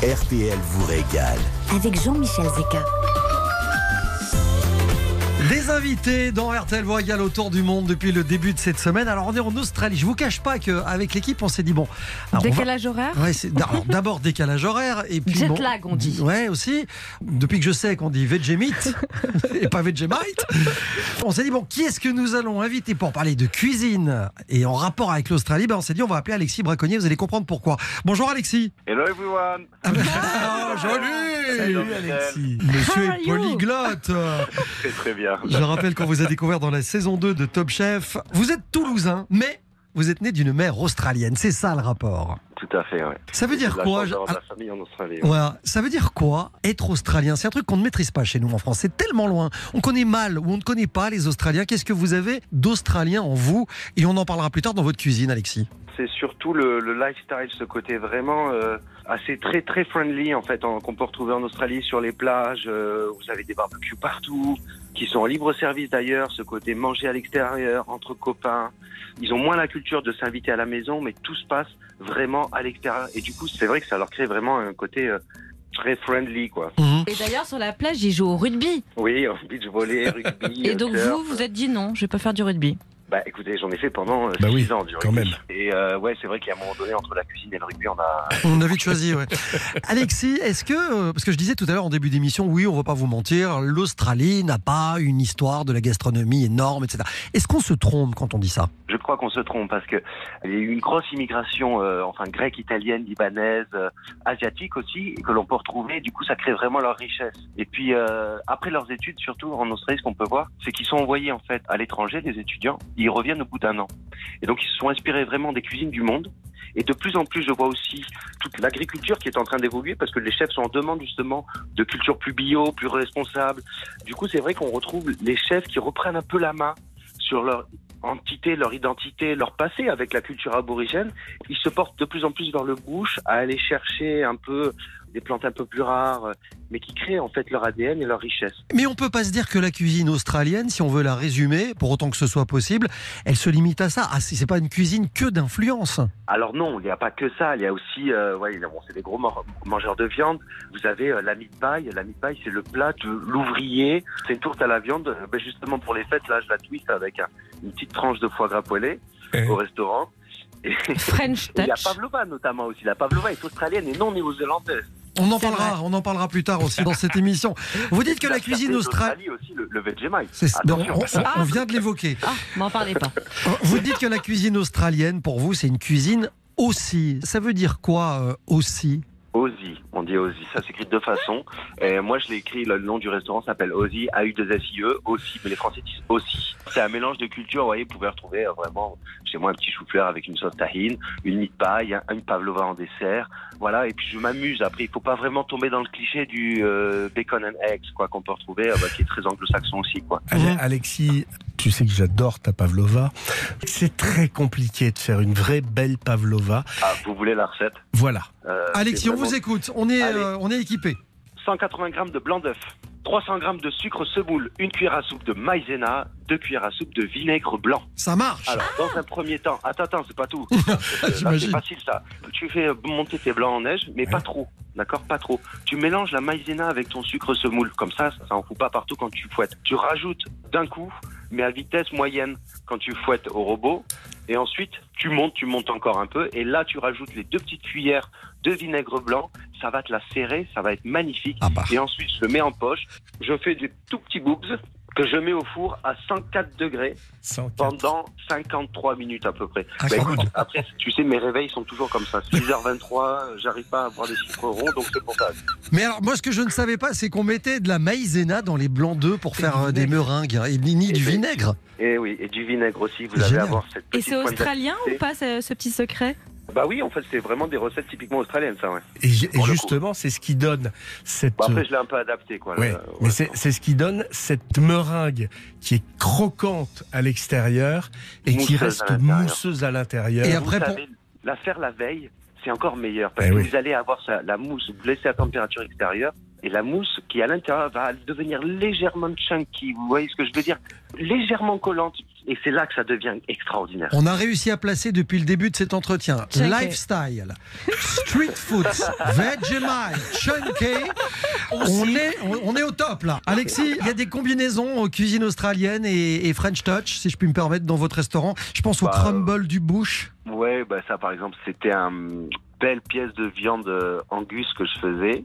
[SPEAKER 1] RTL vous régale.
[SPEAKER 2] Avec Jean-Michel Zeka.
[SPEAKER 4] Des invités dans RTL régale autour du monde depuis le début de cette semaine. Alors on est en Australie. Je vous cache pas qu'avec l'équipe, on s'est dit bon. alors, on va-
[SPEAKER 5] Décalage horaire
[SPEAKER 4] Ouais, c'est alors, d'abord décalage horaire et puis
[SPEAKER 5] Jet
[SPEAKER 4] bon,
[SPEAKER 5] lag, on dit.
[SPEAKER 4] Ouais, aussi. Depuis que je sais qu'on dit Vegemite et pas Vegemite, on s'est dit bon, qui est-ce que nous allons inviter pour parler de cuisine et en rapport avec l'Australie? Ben on s'est dit on va appeler Alexis Braconnier. Vous allez comprendre pourquoi. Bonjour Alexis.
[SPEAKER 9] Hello everyone.
[SPEAKER 4] Ah ben, oh, joli.
[SPEAKER 7] Salut Alexis.
[SPEAKER 4] Monsieur est polyglotte.
[SPEAKER 9] Très très bien.
[SPEAKER 4] Je rappelle qu'on vous a découvert dans la saison 2 de Top Chef. Vous êtes toulousain, mais vous êtes né d'une mère australienne. C'est ça le rapport.
[SPEAKER 9] Tout à fait, ouais.
[SPEAKER 4] Ça veut dire quoi
[SPEAKER 9] chance d'avoir
[SPEAKER 4] je-
[SPEAKER 9] de la famille en Australie. ouais.
[SPEAKER 4] Voilà. Ça veut dire quoi être australien? C'est un truc qu'on ne maîtrise pas chez nous en France. C'est tellement loin. On connaît mal ou on ne connaît pas les Australiens. Qu'est-ce que vous avez d'australien en vous? Et on en parlera plus tard dans votre cuisine, Alexis.
[SPEAKER 9] C'est surtout le, le lifestyle, ce côté vraiment euh, assez très très friendly en fait en- qu'on peut retrouver en Australie sur les plages. euh, vous avez des barbecues partout, qui sont en libre service d'ailleurs. Ce côté manger à l'extérieur entre copains. Ils ont moins la culture de s'inviter à la maison, mais tout se passe vraiment à l'extérieur. Et du coup, c'est vrai que ça leur crée vraiment un côté euh, très friendly, quoi.
[SPEAKER 5] Et d'ailleurs, sur la plage, ils jouent au rugby.
[SPEAKER 9] Oui, en beach volley, rugby.
[SPEAKER 5] Et donc,
[SPEAKER 9] surf.
[SPEAKER 5] vous, vous êtes dit non, je vais pas faire du rugby.
[SPEAKER 9] Bah écoutez, j'en ai fait pendant euh,
[SPEAKER 7] Bah
[SPEAKER 9] six
[SPEAKER 7] oui,
[SPEAKER 9] ans du
[SPEAKER 7] quand
[SPEAKER 9] rugby.
[SPEAKER 7] même.
[SPEAKER 9] Et euh, ouais, c'est vrai qu'à un moment donné, entre la cuisine et le rugby, on a.
[SPEAKER 4] On a vite choisi, ouais. Alexis, est-ce que, euh, parce que je disais tout à l'heure en début d'émission, oui, on va pas vous mentir, l'Australie n'a pas une histoire de la gastronomie énorme, etc. Est-ce qu'on se trompe quand on dit ça?
[SPEAKER 9] Je crois qu'on se trompe parce que il y a eu une grosse immigration, euh, enfin grecque, italienne, libanaise, euh, asiatique aussi, et que l'on peut retrouver. Du coup, ça crée vraiment leur richesse. Et puis euh, après leurs études, surtout en Australie, ce qu'on peut voir, c'est qu'ils sont envoyés en fait à l'étranger, des étudiants. Ils reviennent au bout d'un an. Et donc, ils se sont inspirés vraiment des cuisines du monde. Et de plus en plus, je vois aussi toute l'agriculture qui est en train d'évoluer parce que les chefs sont en demande justement de culture plus bio, plus responsable. Du coup, c'est vrai qu'on retrouve les chefs qui reprennent un peu la main sur leur entité, leur identité, leur passé avec la culture aborigène. Ils se portent de plus en plus vers le bouche à aller chercher un peu des plantes un peu plus rares, euh, mais qui créent en fait leur ADN et leur richesse.
[SPEAKER 4] Mais on peut pas se dire que la cuisine australienne, si on veut la résumer, pour autant que ce soit possible, elle se limite à ça. Ah, c'est c'est pas une cuisine que d'influence.
[SPEAKER 9] Alors non, il n'y a pas que ça. Il y a aussi, euh, ouais, bon, c'est des gros mangeurs de viande. Vous avez euh, la meat pie. La meat pie, c'est le plat de l'ouvrier. C'est une tourte à la viande. Euh, ben, justement pour les fêtes, là, je la twist avec un- une petite tranche de foie gras poêlé
[SPEAKER 7] Eh.
[SPEAKER 9] au restaurant. Et
[SPEAKER 5] French
[SPEAKER 9] il y a
[SPEAKER 5] touch.
[SPEAKER 9] pavlova notamment aussi. La pavlova est australienne et non néo-zélandaise.
[SPEAKER 4] On en parlera, on en parlera plus tard aussi dans cette émission. Vous dites que la cuisine australienne.
[SPEAKER 9] aussi, le, le Vegemite.
[SPEAKER 4] C'est- on, on- on vient de l'évoquer.
[SPEAKER 5] Ah, m'en parlez pas.
[SPEAKER 4] Vous dites que la cuisine australienne, pour vous, c'est une cuisine aussi. Ça veut dire quoi euh, aussi?
[SPEAKER 9] Ozzy, on dit Ozzy, ça s'écrit de deux façons. Et moi, je l'ai écrit, le nom du restaurant s'appelle Ozzy, A-U-2-S-I-E, aussi, mais les Français disent aussi. C'est un mélange de cultures, vous voyez, vous pouvez retrouver euh, vraiment chez moi un petit chou-fleur avec une sauce tahine, une meat pie, un- une pavlova en dessert, voilà, et puis je m'amuse. Après, il faut pas vraiment tomber dans le cliché du euh, bacon and eggs, quoi, qu'on peut retrouver, euh, bah, qui est très anglo-saxon aussi, quoi.
[SPEAKER 7] Ale-. Alexis, tu sais que j'adore ta pavlova. C'est très compliqué de faire une vraie belle pavlova.
[SPEAKER 9] Ah, vous voulez la recette?
[SPEAKER 7] Voilà.
[SPEAKER 9] Euh,
[SPEAKER 4] Alexis, on vous écoute. On est, euh, on est équipé.
[SPEAKER 9] 180 grammes de blanc d'œuf, 300 grammes de sucre semoule, une cuillère à soupe de maïzena, deux cuillères à soupe de vinaigre blanc.
[SPEAKER 4] Ça marche.
[SPEAKER 9] Alors, dans un premier temps, attends, attends, c'est pas tout. C'est facile ça. Tu fais euh, monter tes blancs en neige, mais pas trop. D'accord Pas trop. Tu mélanges la maïzena avec ton sucre semoule. Comme ça, ça en fout pas partout quand tu fouettes. Tu rajoutes d'un coup, mais à vitesse moyenne quand tu fouettes au robot. Et ensuite, tu montes, tu montes encore un peu. Et là, tu rajoutes les deux petites cuillères de vinaigre blanc. Ça va te la serrer, ça va être magnifique.
[SPEAKER 4] Ah bah.
[SPEAKER 9] Et ensuite, je le mets en poche. Je fais des tout petits boobs que je mets au four à 104 degrés
[SPEAKER 7] 104.
[SPEAKER 9] pendant 53 minutes à peu près.
[SPEAKER 4] Ah,
[SPEAKER 9] Bah, écoute, après, tu sais, mes réveils sont toujours comme ça. 6h23, euh, j'arrive pas à avoir des chiffres ronds, donc c'est pour ça.
[SPEAKER 4] Mais alors, moi, ce que je ne savais pas, c'est qu'on mettait de la maïzena dans les blancs d'œufs pour faire euh, des meringues hein, et ni, ni du
[SPEAKER 9] Et-
[SPEAKER 4] vinaigre.
[SPEAKER 9] Et oui, et du vinaigre aussi, vous allez avoir cette
[SPEAKER 5] Et
[SPEAKER 9] petite
[SPEAKER 5] c'est
[SPEAKER 9] pointe
[SPEAKER 5] australien ou pas ce, ce petit secret?
[SPEAKER 9] Bah oui, en fait, c'est vraiment des recettes typiquement australiennes, ça, ouais.
[SPEAKER 7] Et, justement, c'est ce qui donne cette.
[SPEAKER 9] Bon, après, je l'ai un peu adapté, quoi.
[SPEAKER 7] Ouais, mais
[SPEAKER 9] ouais.
[SPEAKER 7] c'est c'est ce qui donne cette meringue qui est croquante à l'extérieur et qui
[SPEAKER 9] Mousseuse
[SPEAKER 7] reste mousseuse à l'intérieur.
[SPEAKER 4] Et
[SPEAKER 9] Vous
[SPEAKER 4] après, pour-
[SPEAKER 9] savez, la faire la veille, c'est encore meilleur parce
[SPEAKER 7] Eh
[SPEAKER 9] que
[SPEAKER 7] oui.
[SPEAKER 9] vous allez avoir ça- la mousse, vous laissez à température extérieure et la mousse qui à l'intérieur va devenir légèrement chunky. Vous voyez ce que je veux dire? Légèrement collante. Et c'est là que ça devient extraordinaire.
[SPEAKER 4] On a réussi à placer depuis le début de cet entretien
[SPEAKER 5] Chunky.
[SPEAKER 4] lifestyle, street food, Vegemite, chunky. On est, on, on est au top là. Alexis, il y a des combinaisons cuisine australienne et, et French touch, si je puis me permettre, dans votre restaurant. Je pense au
[SPEAKER 9] Bah,
[SPEAKER 4] crumble du bush.
[SPEAKER 9] Ouais, bah ça par exemple, c'était une belle pièce de viande euh, angus que je faisais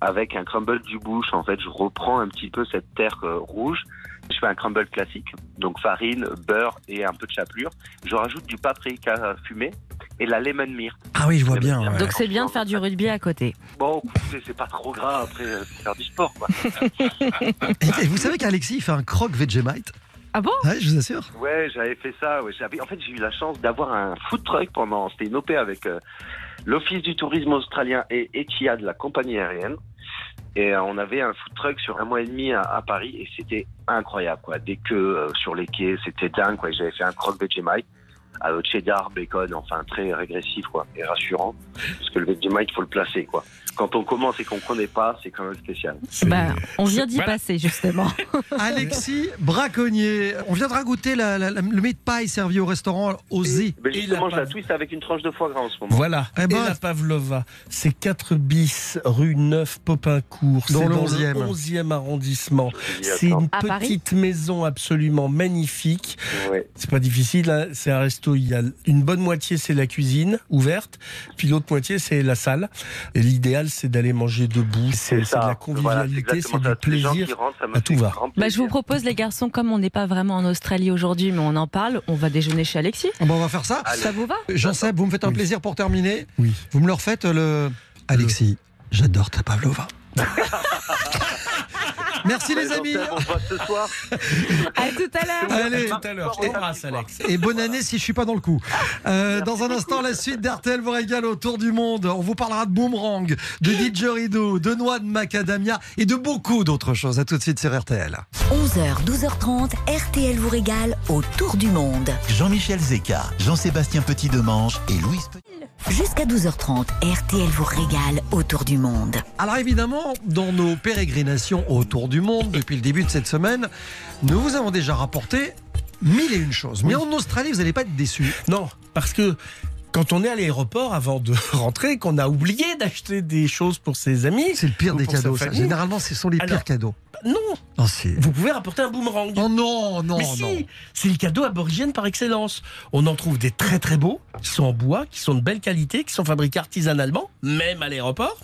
[SPEAKER 9] avec un crumble du bush. En fait, je reprends un petit peu cette terre euh, rouge. Je fais un crumble classique, donc farine, beurre et un peu de chapelure. Je rajoute du paprika fumé et la lemon myrrh.
[SPEAKER 4] Ah oui, je vois bien.
[SPEAKER 9] Ouais.
[SPEAKER 5] Donc c'est bien de faire du rugby à côté.
[SPEAKER 9] Bon, c'est pas trop gras après euh, faire du sport. Quoi.
[SPEAKER 4] Et, et vous savez qu'Alexis, il fait un croque Vegemite
[SPEAKER 5] Ah bon?
[SPEAKER 4] Ouais, je vous assure.
[SPEAKER 9] Ouais, j'avais fait ça. Ouais. En fait, j'ai eu la chance d'avoir un food truck pendant. C'était une OP avec euh, l'Office du tourisme australien et Etihad, la compagnie aérienne. Et euh, on avait un food truck sur un mois et demi à, Paris et c'était incroyable. Quoi. Des queues euh, sur les quais, c'était dingue. Quoi. J'avais fait un croque Vegemite avec cheddar, bacon, enfin très régressif quoi, et rassurant. Parce que le Vegemite, il faut le placer. Quoi. Quand on commence et qu'on ne connaît pas, c'est quand même spécial.
[SPEAKER 5] Bah, on vient d'y
[SPEAKER 7] Voilà.
[SPEAKER 5] passer justement.
[SPEAKER 4] Alexis Braconnier, on viendra goûter la- la- la- le meat pie servi au restaurant.
[SPEAKER 9] Mais
[SPEAKER 7] Et
[SPEAKER 9] justement,
[SPEAKER 7] la
[SPEAKER 9] je la twist avec une tranche de foie gras en ce moment.
[SPEAKER 7] Voilà.
[SPEAKER 4] Eh
[SPEAKER 7] et
[SPEAKER 4] ben-
[SPEAKER 7] la Pavlova, c'est 4 bis rue 9 Popincourt.
[SPEAKER 4] Dans le
[SPEAKER 7] dans
[SPEAKER 4] 11e.
[SPEAKER 7] le 11e arrondissement. C'est une
[SPEAKER 5] À Paris
[SPEAKER 7] petite maison absolument magnifique.
[SPEAKER 9] Ouais.
[SPEAKER 7] C'est pas difficile, hein. c'est un resto. Il y a une bonne moitié, c'est la cuisine ouverte, puis l'autre moitié, c'est la salle. Et l'idéal, c'est d'aller manger debout. C'est de la convivialité, c'est du plaisir. à tout va.
[SPEAKER 5] Bah, je vous propose les garçons, comme on n'est pas vraiment en Australie aujourd'hui, mais on en parle, on va déjeuner chez Alexis.
[SPEAKER 4] Bon, on va faire ça.
[SPEAKER 5] Ça vous va
[SPEAKER 4] Jean-Seb, vous me faites un
[SPEAKER 7] Oui.
[SPEAKER 4] plaisir pour terminer.
[SPEAKER 7] Oui.
[SPEAKER 4] Vous me le refaites le. Alexis, j'adore ta Pavlova. Merci les amis.
[SPEAKER 9] On se voit ce soir.
[SPEAKER 5] À tout à l'heure.
[SPEAKER 4] Allez.
[SPEAKER 7] À tout à l'heure. Je t'embrasse, Alex.
[SPEAKER 4] Et bonne année si je suis pas dans le coup. Euh, dans un instant, la suite d'RTL vous régale autour du monde. On vous parlera de boomerang, de didgeridoo, de noix de macadamia et de beaucoup d'autres choses. À tout de suite sur RTL.
[SPEAKER 2] 11h, 12h30, RTL vous régale autour du monde.
[SPEAKER 3] Jean-Michel Zeka, Jean-Sébastien Petit-Demange et Louise Petit.
[SPEAKER 2] Jusqu'à 12h30, RTL vous régale autour du monde.
[SPEAKER 4] Alors évidemment, dans nos pérégrinations autour du monde depuis le début de cette semaine, nous vous avons déjà rapporté mille et une choses. Mais en Australie, vous n'allez pas être déçus.
[SPEAKER 7] Non, parce que quand on est à l'aéroport avant de rentrer, qu'on a oublié d'acheter des choses pour ses amis,
[SPEAKER 4] C'est le pire des cadeaux. ça. Généralement, ce sont les
[SPEAKER 7] Alors,
[SPEAKER 4] pires cadeaux.
[SPEAKER 7] non,
[SPEAKER 4] Non, c'est-
[SPEAKER 7] vous pouvez rapporter un boomerang.
[SPEAKER 4] Oh non, non,
[SPEAKER 7] Mais
[SPEAKER 4] non.
[SPEAKER 7] si, c'est le cadeau aborigène par excellence. On en trouve des très très beaux, qui sont en bois, qui sont de belle qualité, qui sont fabriqués artisanalement, même à l'aéroport.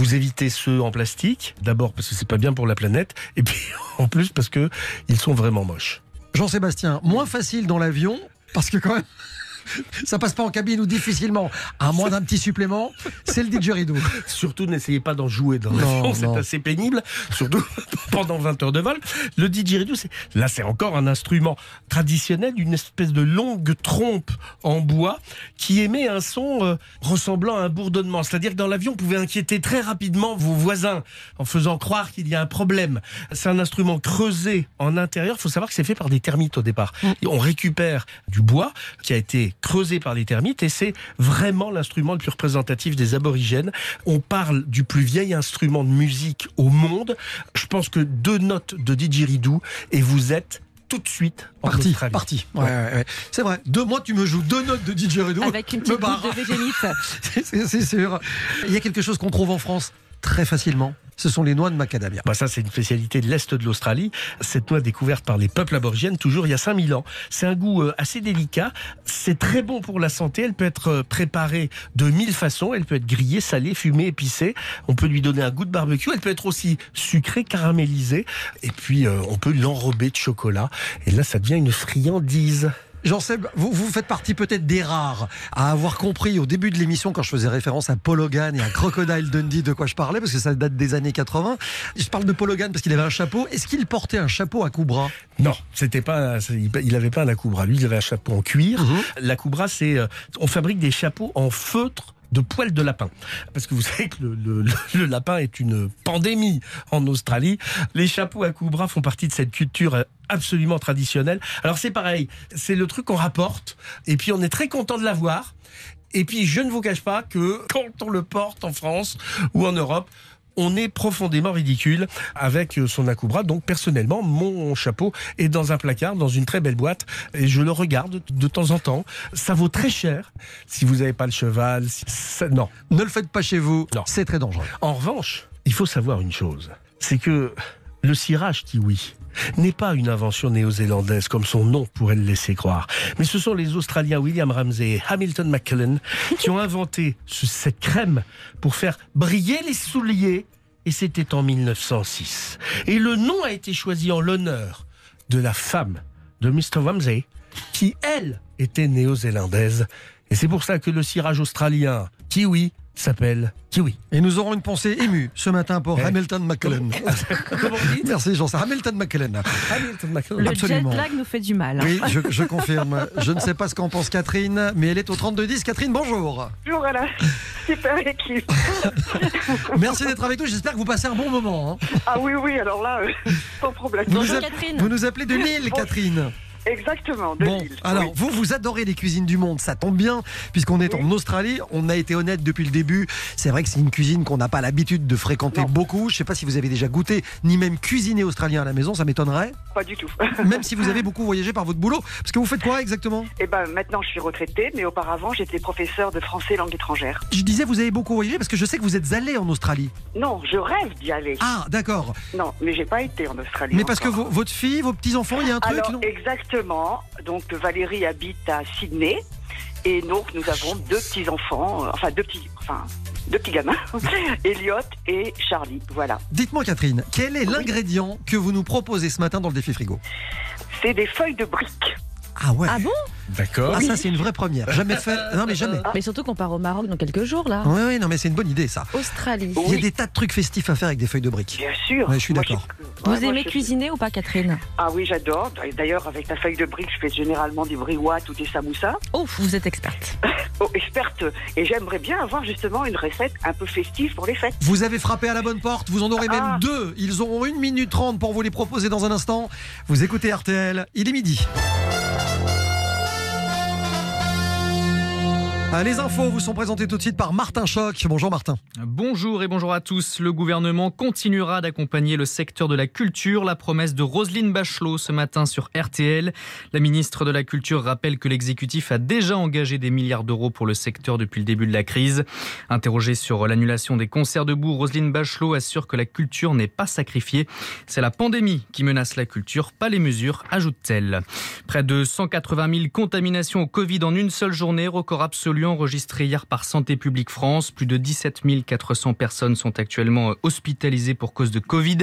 [SPEAKER 7] Vous évitez ceux en plastique, d'abord parce que c'est pas bien pour la planète, et puis en plus parce que ils sont vraiment moches.
[SPEAKER 4] Jean-Sébastien, moins facile dans l'avion, parce que quand même, ça passe pas en cabine ou difficilement. À moins d'un petit supplément, c'est le didgeridoo.
[SPEAKER 7] Surtout n'essayez pas d'en jouer dans l'avion, c'est assez pénible, surtout pendant 20 heures de vol. Le didgeridoo, c'est là c'est encore un instrument traditionnel, une espèce de longue trompe en bois qui émet un son euh, ressemblant à un bourdonnement. C'est-à-dire que dans l'avion, vous pouvez inquiéter très rapidement vos voisins en faisant croire qu'il y a un problème. C'est un instrument creusé en intérieur. Il faut savoir que c'est fait par des termites au départ. Et on récupère du bois qui a été creusé par les termites et c'est vraiment l'instrument le plus représentatif des aborigènes. On parle du plus vieil instrument de musique au monde. Je pense que deux notes de didgeridoo et vous êtes tout de suite en
[SPEAKER 4] Parti, parti. Ouais, ouais, ouais. C'est vrai. Deux mois, tu me joues deux notes de didgeridoo.
[SPEAKER 5] Avec une
[SPEAKER 4] me
[SPEAKER 5] petite
[SPEAKER 4] barre.
[SPEAKER 5] goutte de végénite.
[SPEAKER 4] C'est sûr. Il y a quelque chose qu'on trouve en France très facilement. Ce sont les noix de macadamia.
[SPEAKER 7] Bah ça, c'est une spécialité de l'Est de l'Australie. Cette noix découverte par les peuples aborigènes, toujours il y a 5000 ans. C'est un goût euh, assez délicat. C'est très bon pour la santé. Elle peut être euh, préparée de mille façons. Elle peut être grillée, salée, fumée, épicée. On peut lui donner un goût de barbecue. Elle peut être aussi sucrée, caramélisée. Et puis, euh, on peut l'enrober de chocolat. Et là, ça devient une friandise.
[SPEAKER 4] Jean-Seb, vous, vous faites partie peut-être des rares à avoir compris au début de l'émission, quand je faisais référence à Paul Hogan et à Crocodile Dundee, de quoi je parlais, parce que ça date des années 80. Je parle de Paul Hogan parce qu'il avait un chapeau. Est-ce qu'il portait un chapeau à coubra
[SPEAKER 7] Non, c'était pas, il n'avait pas un acoubra. Lui, il avait un chapeau en cuir.
[SPEAKER 4] Mhm.
[SPEAKER 7] L'acoubra, c'est, euh, on fabrique des chapeaux en feutre de poils de lapin. Parce que vous savez que le, lapin est une pandémie en Australie. Les chapeaux à coubra font partie de cette culture absolument traditionnelle. Alors c'est pareil, c'est le truc qu'on rapporte et puis on est très content de l'avoir. Et puis je ne vous cache pas que quand on le porte en France ou en Europe, on est profondément ridicule avec euh, son acoubra. Donc personnellement, mon chapeau est dans un placard, dans une très belle boîte, et je le regarde de temps en temps. Ça vaut très cher si vous n'avez pas le cheval. si- ça- non.
[SPEAKER 4] Ne le faites pas chez vous,
[SPEAKER 7] Non.
[SPEAKER 4] c'est très dangereux.
[SPEAKER 7] En revanche, il faut savoir une chose, c'est que le cirage kiwi n'est pas une invention néo-zélandaise comme son nom pourrait le laisser croire. Mais ce sont les Australiens William Ramsey et Hamilton Macallan qui ont inventé ce- cette crème pour faire briller les souliers et c'était en 1906. Et le nom a été choisi en l'honneur de la femme de Mr. Ramsey qui, elle, était néo-zélandaise. Et c'est pour ça que le cirage australien kiwi s'appelle kiwi.
[SPEAKER 4] Et nous aurons une pensée émue ce matin pour
[SPEAKER 7] Eh.
[SPEAKER 4] Hamilton.
[SPEAKER 7] Comment vous dites
[SPEAKER 4] Merci Jean-Seb. Hamilton McCullen.
[SPEAKER 7] Hamilton Macallan.
[SPEAKER 5] Le
[SPEAKER 4] Absolument.
[SPEAKER 5] jet lag nous fait du mal. hein.
[SPEAKER 4] Oui, je, je confirme. Je ne sais pas ce qu'en pense Catherine, mais elle est au 3210. Catherine, bonjour.
[SPEAKER 10] Bonjour à la super équipe.
[SPEAKER 4] Merci d'être avec nous. J'espère que vous passez un bon moment. hein.
[SPEAKER 10] Ah oui, oui, alors là, euh, sans problème.
[SPEAKER 4] Vous,
[SPEAKER 5] Bonjour
[SPEAKER 4] nous app-
[SPEAKER 5] Catherine.
[SPEAKER 4] vous nous appelez de Lille,
[SPEAKER 10] Bon.
[SPEAKER 4] Catherine.
[SPEAKER 10] Exactement, de
[SPEAKER 4] Bon,
[SPEAKER 10] Lille.
[SPEAKER 4] alors
[SPEAKER 10] Oui.
[SPEAKER 4] vous, vous adorez les cuisines du monde, ça tombe bien, puisqu'on est en Australie. On a été honnête depuis le début. C'est vrai que c'est une cuisine qu'on n'a pas l'habitude de fréquenter
[SPEAKER 10] Non.
[SPEAKER 4] beaucoup. Je ne sais pas si vous avez déjà goûté, ni même cuisiné australien à la maison, ça m'étonnerait.
[SPEAKER 10] Pas du tout.
[SPEAKER 4] Même si vous avez beaucoup voyagé par votre boulot. Parce que vous faites quoi exactement?
[SPEAKER 10] Et ben maintenant, je suis retraitée, mais auparavant, j'étais professeur de français langue étrangère.
[SPEAKER 4] Je disais, vous avez beaucoup voyagé parce que je sais que vous êtes allé en Australie.
[SPEAKER 10] Non, je rêve d'y aller.
[SPEAKER 4] Ah, d'accord.
[SPEAKER 10] Non, mais j'ai pas été en Australie.
[SPEAKER 4] Mais parce que votre fille, vos petits-enfants, il y a un truc, non?
[SPEAKER 10] Exactement. Donc, Valérie habite à Sydney. Et donc, nous avons deux petits-enfants, euh, enfin, deux petits, enfin, deux petits gamins, Elliot et Charlie. Voilà.
[SPEAKER 4] Dites-moi, Catherine, quel est l'ingrédient que vous nous proposez ce matin dans le défi frigo?
[SPEAKER 10] C'est des feuilles de briques.
[SPEAKER 4] Ah ouais
[SPEAKER 5] Ah bon?
[SPEAKER 7] D'accord.
[SPEAKER 4] Ah, ça, c'est une vraie première. Jamais fait. Non, mais jamais.
[SPEAKER 5] Mais surtout qu'on part au Maroc dans quelques jours là.
[SPEAKER 4] Oui, oui, non, mais c'est une bonne idée, ça.
[SPEAKER 5] Australie.
[SPEAKER 4] Il y a des tas de trucs festifs à faire avec des feuilles de briques.
[SPEAKER 10] Bien sûr.
[SPEAKER 4] Ouais, je suis d'accord.
[SPEAKER 5] Vous
[SPEAKER 10] ouais,
[SPEAKER 5] aimez
[SPEAKER 10] je-
[SPEAKER 5] cuisiner ou pas Catherine?
[SPEAKER 10] Ah oui, j'adore. D'ailleurs, avec la feuille de briques, je fais généralement des briouates ou des samoussas.
[SPEAKER 5] Oh, vous êtes experte.
[SPEAKER 10] Oh, experte. Et j'aimerais bien avoir justement une recette un peu festive pour les fêtes.
[SPEAKER 4] Vous avez frappé à la bonne porte, vous en aurez même
[SPEAKER 10] Ah.
[SPEAKER 4] deux. Ils auront une minute trente pour vous les proposer dans un instant. Vous écoutez RTL, il est midi. Les infos vous sont présentées tout de suite par Martin Choc. Bonjour Martin.
[SPEAKER 11] Bonjour et bonjour à tous. Le gouvernement continuera d'accompagner le secteur de la culture. La promesse de Roselyne Bachelot ce matin sur RTL. La ministre de la Culture rappelle que l'exécutif a déjà engagé des milliards d'euros pour le secteur depuis le début de la crise. Interrogée sur l'annulation des concerts debout, Roselyne Bachelot assure que la culture n'est pas sacrifiée. C'est la pandémie qui menace la culture, pas les mesures, ajoute-t-elle. Près de 180 000 contaminations au Covid en une seule journée, record absolu enregistré hier par Santé publique France. Plus de 17 400 personnes sont actuellement hospitalisées pour cause de Covid,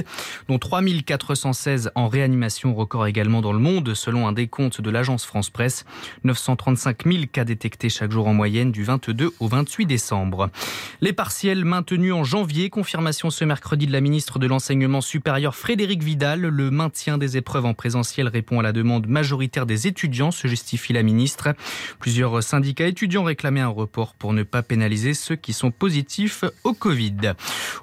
[SPEAKER 11] dont 3 416 en réanimation, record également dans le monde, selon un décompte de l'agence France Presse. 935 000 cas détectés chaque jour en moyenne du 22 au 28 décembre. Les partiels maintenus en janvier, confirmation ce mercredi de la ministre de l'Enseignement supérieur Frédéric Vidal. Le maintien des épreuves en présentiel répond à la demande majoritaire des étudiants, se justifie la ministre. Plusieurs syndicats étudiants un report pour ne pas pénaliser ceux qui sont positifs au Covid.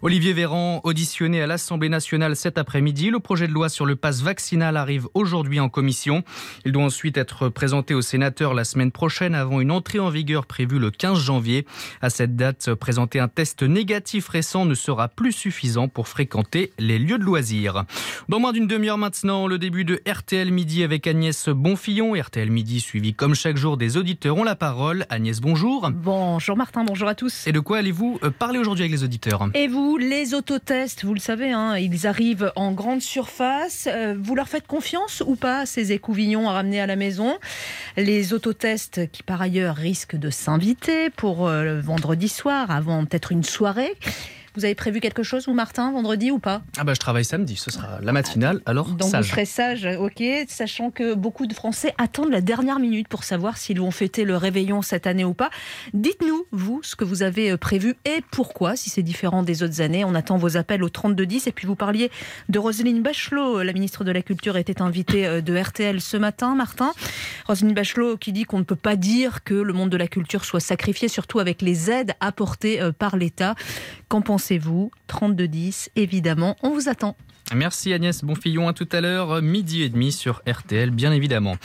[SPEAKER 11] Olivier Véran, auditionné à l'Assemblée nationale cet après-midi, le projet de loi sur le pass vaccinal arrive aujourd'hui en commission. Il doit ensuite être présenté aux sénateurs la semaine prochaine avant une entrée en vigueur prévue le 15 janvier. À cette date, présenter un test négatif récent ne sera plus suffisant pour fréquenter les lieux de loisirs. Dans moins d'une demi-heure maintenant, le début de RTL Midi avec Agnès Bonfillon. RTL Midi suivi comme chaque jour des auditeurs ont la parole. Agnès Bonfillon. Bonjour.
[SPEAKER 12] Bonjour Martin, bonjour à tous.
[SPEAKER 11] Et de quoi allez-vous euh, parler aujourd'hui avec les auditeurs
[SPEAKER 12] Et vous, les autotests, vous le savez, hein, ils arrivent en grande surface. Euh, vous leur faites confiance ou pas, ces écouvillons à ramener à la maison? Les autotests qui par ailleurs risquent de s'inviter pour euh, vendredi soir, avant peut-être une soirée. Vous avez prévu quelque chose, vous, Martin, vendredi ou pas?
[SPEAKER 11] Ah bah je travaille samedi, ce sera la matinale, alors
[SPEAKER 12] Donc
[SPEAKER 11] sage.
[SPEAKER 12] vous serez sage, ok, sachant que beaucoup de Français attendent la dernière minute pour savoir s'ils vont fêter le réveillon cette année ou pas. Dites-nous, vous, ce que vous avez euh, prévu et pourquoi, si c'est différent des autres années. On attend vos appels au 3210. Et puis vous parliez de Roselyne Bachelot, la ministre de la Culture était invitée euh, de RTL ce matin, Martin. Roselyne Bachelot qui dit qu'on ne peut pas dire que le monde de la culture soit sacrifié, surtout avec les aides apportées euh, par l'État. Qu'en pensez-vous? 3210, évidemment, on vous attend.
[SPEAKER 11] Merci Agnès Bonfillon, à tout à l'heure, midi et demi sur RTL, bien évidemment.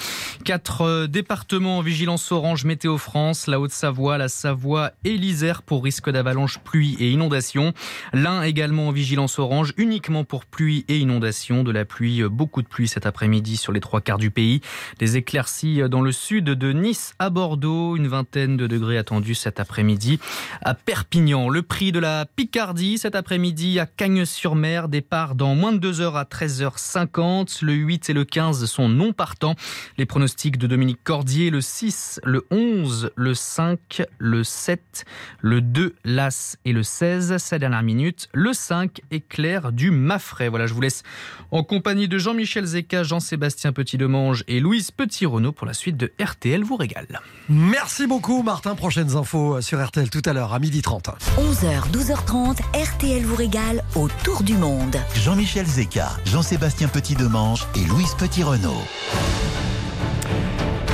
[SPEAKER 11] Quatre euh, départements en vigilance orange météo France, la Haute-Savoie, la Savoie et l'Isère pour risque d'avalanche, pluie et inondation. L'un également en vigilance orange, uniquement pour pluie et inondation. De la pluie, euh, beaucoup de pluie cet après-midi sur les trois quarts du pays. Des éclaircies euh, dans le sud de Nice à Bordeaux, une vingtaine de degrés attendus cet après-midi à Perpignan. Le prix de la Picardie cet après-midi à Cagnes-sur-Mer, départ dans moins de 2h à 13h50. Le 8 et le 15 sont non partants. Les pronostics de Dominique Cordier, le 6, le 11, le 5, le 7, le 2, l'As et le 16. Sa dernière minute, le 5, éclair du Mafray. Voilà, je vous laisse en compagnie de Jean-Michel Zeka, Jean-Sébastien Petit-Demange et Louise Petit-Renault pour la suite de RTL vous régale.
[SPEAKER 4] Merci beaucoup Martin. Prochaines infos sur RTL tout à l'heure à 12h30.
[SPEAKER 2] 11h, 12h30, RTL vous régale autour du monde.
[SPEAKER 3] Jean-Michel Zeka, Jean-Sébastien Petit-Demange et Louise Petit-Renault.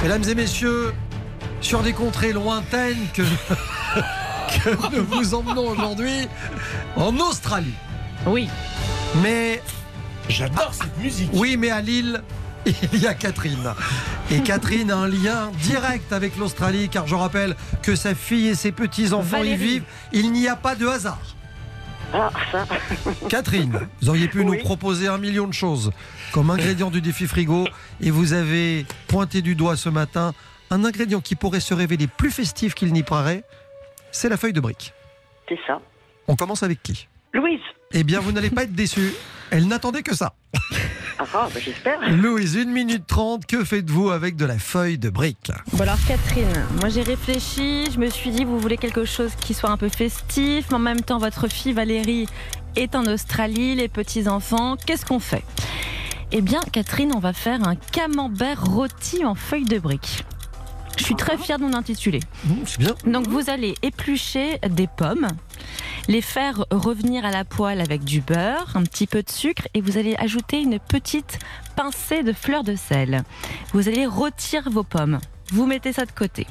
[SPEAKER 4] Mesdames et messieurs, sur des contrées lointaines que, que nous vous emmenons aujourd'hui en Australie.
[SPEAKER 12] Oui.
[SPEAKER 4] Mais.
[SPEAKER 7] J'adore cette musique.
[SPEAKER 4] Oui, mais à Lille, il y a Catherine. Et Catherine a un lien direct avec l'Australie, car je rappelle que sa fille et ses petits-enfants y vivent. Il n'y a pas de hasard.
[SPEAKER 10] Ah, ça.
[SPEAKER 4] Catherine, vous auriez pu nous proposer un million de choses comme ingrédient du défi frigo et vous avez pointé du doigt ce matin un ingrédient qui pourrait se révéler plus festif qu'il n'y paraît, c'est la feuille de brique.
[SPEAKER 10] C'est ça.
[SPEAKER 4] On commence avec qui?
[SPEAKER 10] Louise.
[SPEAKER 4] Eh bien, vous n'allez pas être déçu. Elle n'attendait que ça.
[SPEAKER 10] Ah, ah, bah, j'espère.
[SPEAKER 4] Louise, 1 minute 30, que faites-vous avec de la feuille de brique
[SPEAKER 5] Bon alors Catherine, moi j'ai réfléchi, je me suis dit vous voulez quelque chose qui soit un peu festif, mais en même temps votre fille Valérie est en Australie, les petits-enfants, qu'est-ce qu'on fait? Eh bien Catherine, on va faire un camembert rôti en feuilles de brique. Je suis très fière de mon intitulé.
[SPEAKER 4] Mmh, C'est bien.
[SPEAKER 5] Donc vous allez éplucher des pommes, les faire revenir à la poêle avec du beurre, un petit peu de sucre et vous allez ajouter une petite pincée de fleur de sel. Vous allez rôtir vos pommes. Vous mettez ça de côté.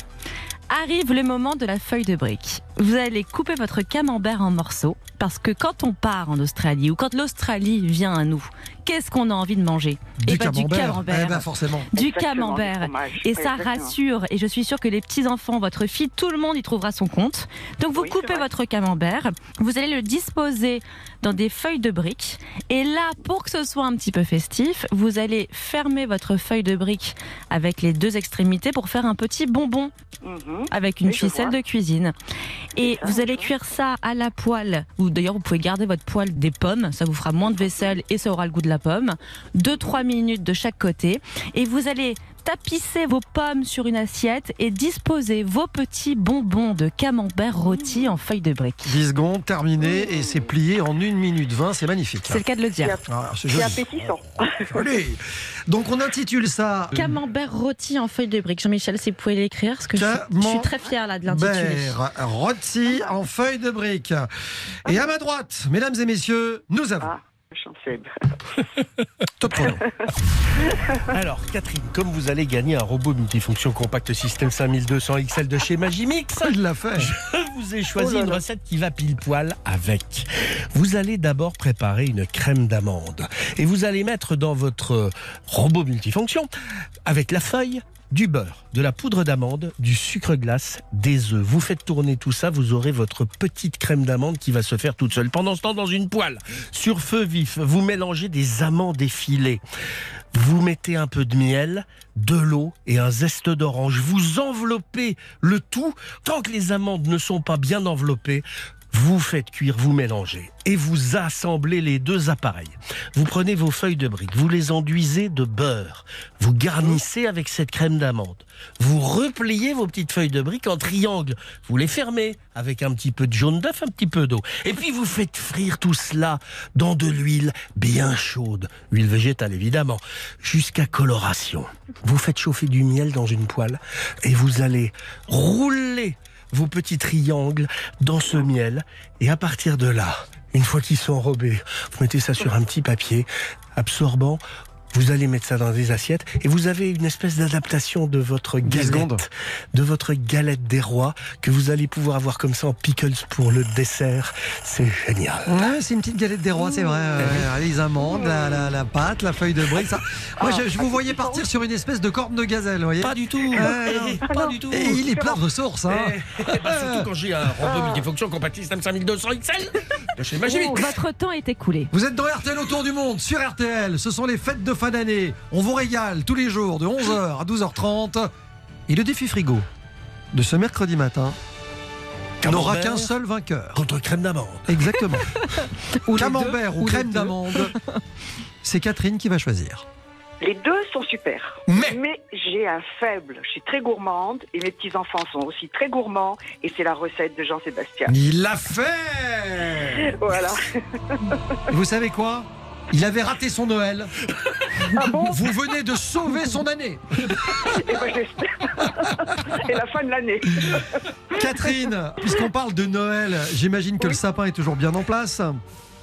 [SPEAKER 5] Arrive le moment de la feuille de brique. Vous allez couper votre camembert en morceaux parce que quand on part en Australie ou quand l'Australie vient à nous, qu'est-ce qu'on a envie de manger?
[SPEAKER 4] Du
[SPEAKER 5] Eh ben,
[SPEAKER 4] camembert.
[SPEAKER 5] Du camembert.
[SPEAKER 4] Eh ben, forcément.
[SPEAKER 5] Du
[SPEAKER 10] Exactement,
[SPEAKER 5] camembert.
[SPEAKER 10] du fromage.
[SPEAKER 5] Et ça
[SPEAKER 10] exactement.
[SPEAKER 5] rassure. Et je suis sûre que les petits-enfants, votre fille, tout le monde y trouvera son compte. Donc vous
[SPEAKER 10] Oui,
[SPEAKER 5] coupez votre camembert. Vous allez le disposer dans des feuilles de briques. Et là, pour que ce soit un petit peu festif, vous allez fermer votre feuille de brique avec les deux extrémités pour faire un petit bonbon
[SPEAKER 10] Mhm.
[SPEAKER 5] avec une
[SPEAKER 10] Oui,
[SPEAKER 5] ficelle de cuisine. Et vous allez cuire ça à la poêle. Ou d'ailleurs, vous pouvez garder votre poêle des pommes. Ça vous fera moins de vaisselle et ça aura le goût de la pomme. 2-3 minutes de chaque côté. Et vous allez tapisser vos pommes sur une assiette et disposer vos petits bonbons de camembert rôti en feuilles de briques.
[SPEAKER 4] 10 secondes, terminé, et c'est plié en 1 minute 20, c'est magnifique.
[SPEAKER 5] C'est le cas de le dire.
[SPEAKER 4] Ah, c'est
[SPEAKER 10] appétissant.
[SPEAKER 4] Joli. Donc on intitule ça
[SPEAKER 5] Camembert rôti en feuilles de briques. Jean-Michel, si vous pouvez l'écrire, parce que je, je suis très fière là de l'intitulé.
[SPEAKER 4] Camembert rôti en feuille de brique. Et à ma droite, mesdames et messieurs, nous avons
[SPEAKER 10] Ah, Jean-Seb.
[SPEAKER 4] top chrono.
[SPEAKER 7] Alors, Catherine, comme vous allez gagner un robot multifonction compact système 5200 XL de chez Magimix,
[SPEAKER 4] Il l'a fait.
[SPEAKER 7] je vous ai choisi
[SPEAKER 10] Oh là
[SPEAKER 7] une recette qui va pile poil avec. Vous allez d'abord préparer une crème d'amande et vous allez mettre dans votre robot multifonction avec la feuille du beurre, de la poudre d'amande, du sucre glace, des œufs. Vous faites tourner tout ça, vous aurez votre petite crème d'amande qui va se faire toute seule. Pendant ce temps, dans une poêle, sur feu vif, vous mélangez des amandes effilées. Vous mettez un peu de miel, de l'eau et un zeste d'orange. Vous enveloppez le tout. Tant que les amandes ne sont pas bien enveloppées, vous faites cuire, vous mélangez et vous assemblez les deux appareils. Vous prenez vos feuilles de briques, vous les enduisez de beurre, vous garnissez avec cette crème d'amande. Vous repliez vos petites feuilles de briques en triangle, vous les fermez avec un petit peu de jaune d'œuf, un petit peu d'eau. Et puis vous faites frire tout cela dans de l'huile bien chaude, huile végétale évidemment, jusqu'à coloration. Vous faites chauffer du miel dans une poêle et vous allez rouler vos petits triangles dans ce miel. Et à partir de là, une fois qu'ils sont enrobés, vous mettez ça sur un petit papier absorbant. Vous allez mettre ça dans des assiettes et vous avez une espèce d'adaptation de votre galette, de votre galette des rois que vous allez pouvoir avoir comme ça en pickles pour le dessert. C'est génial.
[SPEAKER 4] Ouais, c'est une petite galette des rois, c'est vrai. Euh, les amandes, la, la- la pâte, la feuille de brique. Ça. Moi, je, je vous voyais partir sur une espèce de corne de gazelle, vous voyez
[SPEAKER 7] Pas du tout.
[SPEAKER 4] Non.
[SPEAKER 7] Pas du tout.
[SPEAKER 4] Et il est plein de ressources. Hein.
[SPEAKER 7] Eh, bah, surtout quand j'ai un robot multifonction compatible système 5200 XL chez Magimix.
[SPEAKER 5] Oh, votre temps est écoulé.
[SPEAKER 4] Vous êtes dans RTL autour du monde, sur RTL. Ce sont les fêtes de fin d'année. On vous régale tous les jours de 11h à 12h30. Et le défi frigo de ce mercredi matin n'aura qu'un seul vainqueur.
[SPEAKER 7] Contre crème d'amande.
[SPEAKER 4] Exactement.
[SPEAKER 12] Ou
[SPEAKER 4] Camembert
[SPEAKER 12] deux,
[SPEAKER 4] ou crème d'amande. C'est Catherine qui va choisir.
[SPEAKER 10] Les deux sont super.
[SPEAKER 7] Mais-
[SPEAKER 10] j'ai un faible. Je suis très gourmande et mes petits-enfants sont aussi très gourmands. Et c'est la recette de Jean-Sébastien.
[SPEAKER 4] Il l'a fait
[SPEAKER 10] Voilà.
[SPEAKER 4] Vous savez quoi? Il avait raté son Noël.
[SPEAKER 10] Ah bon
[SPEAKER 4] Vous venez de sauver son année.
[SPEAKER 10] Et ben, j'espère. et la fin de l'année.
[SPEAKER 4] Catherine, puisqu'on parle de Noël, j'imagine que le sapin est toujours bien en place.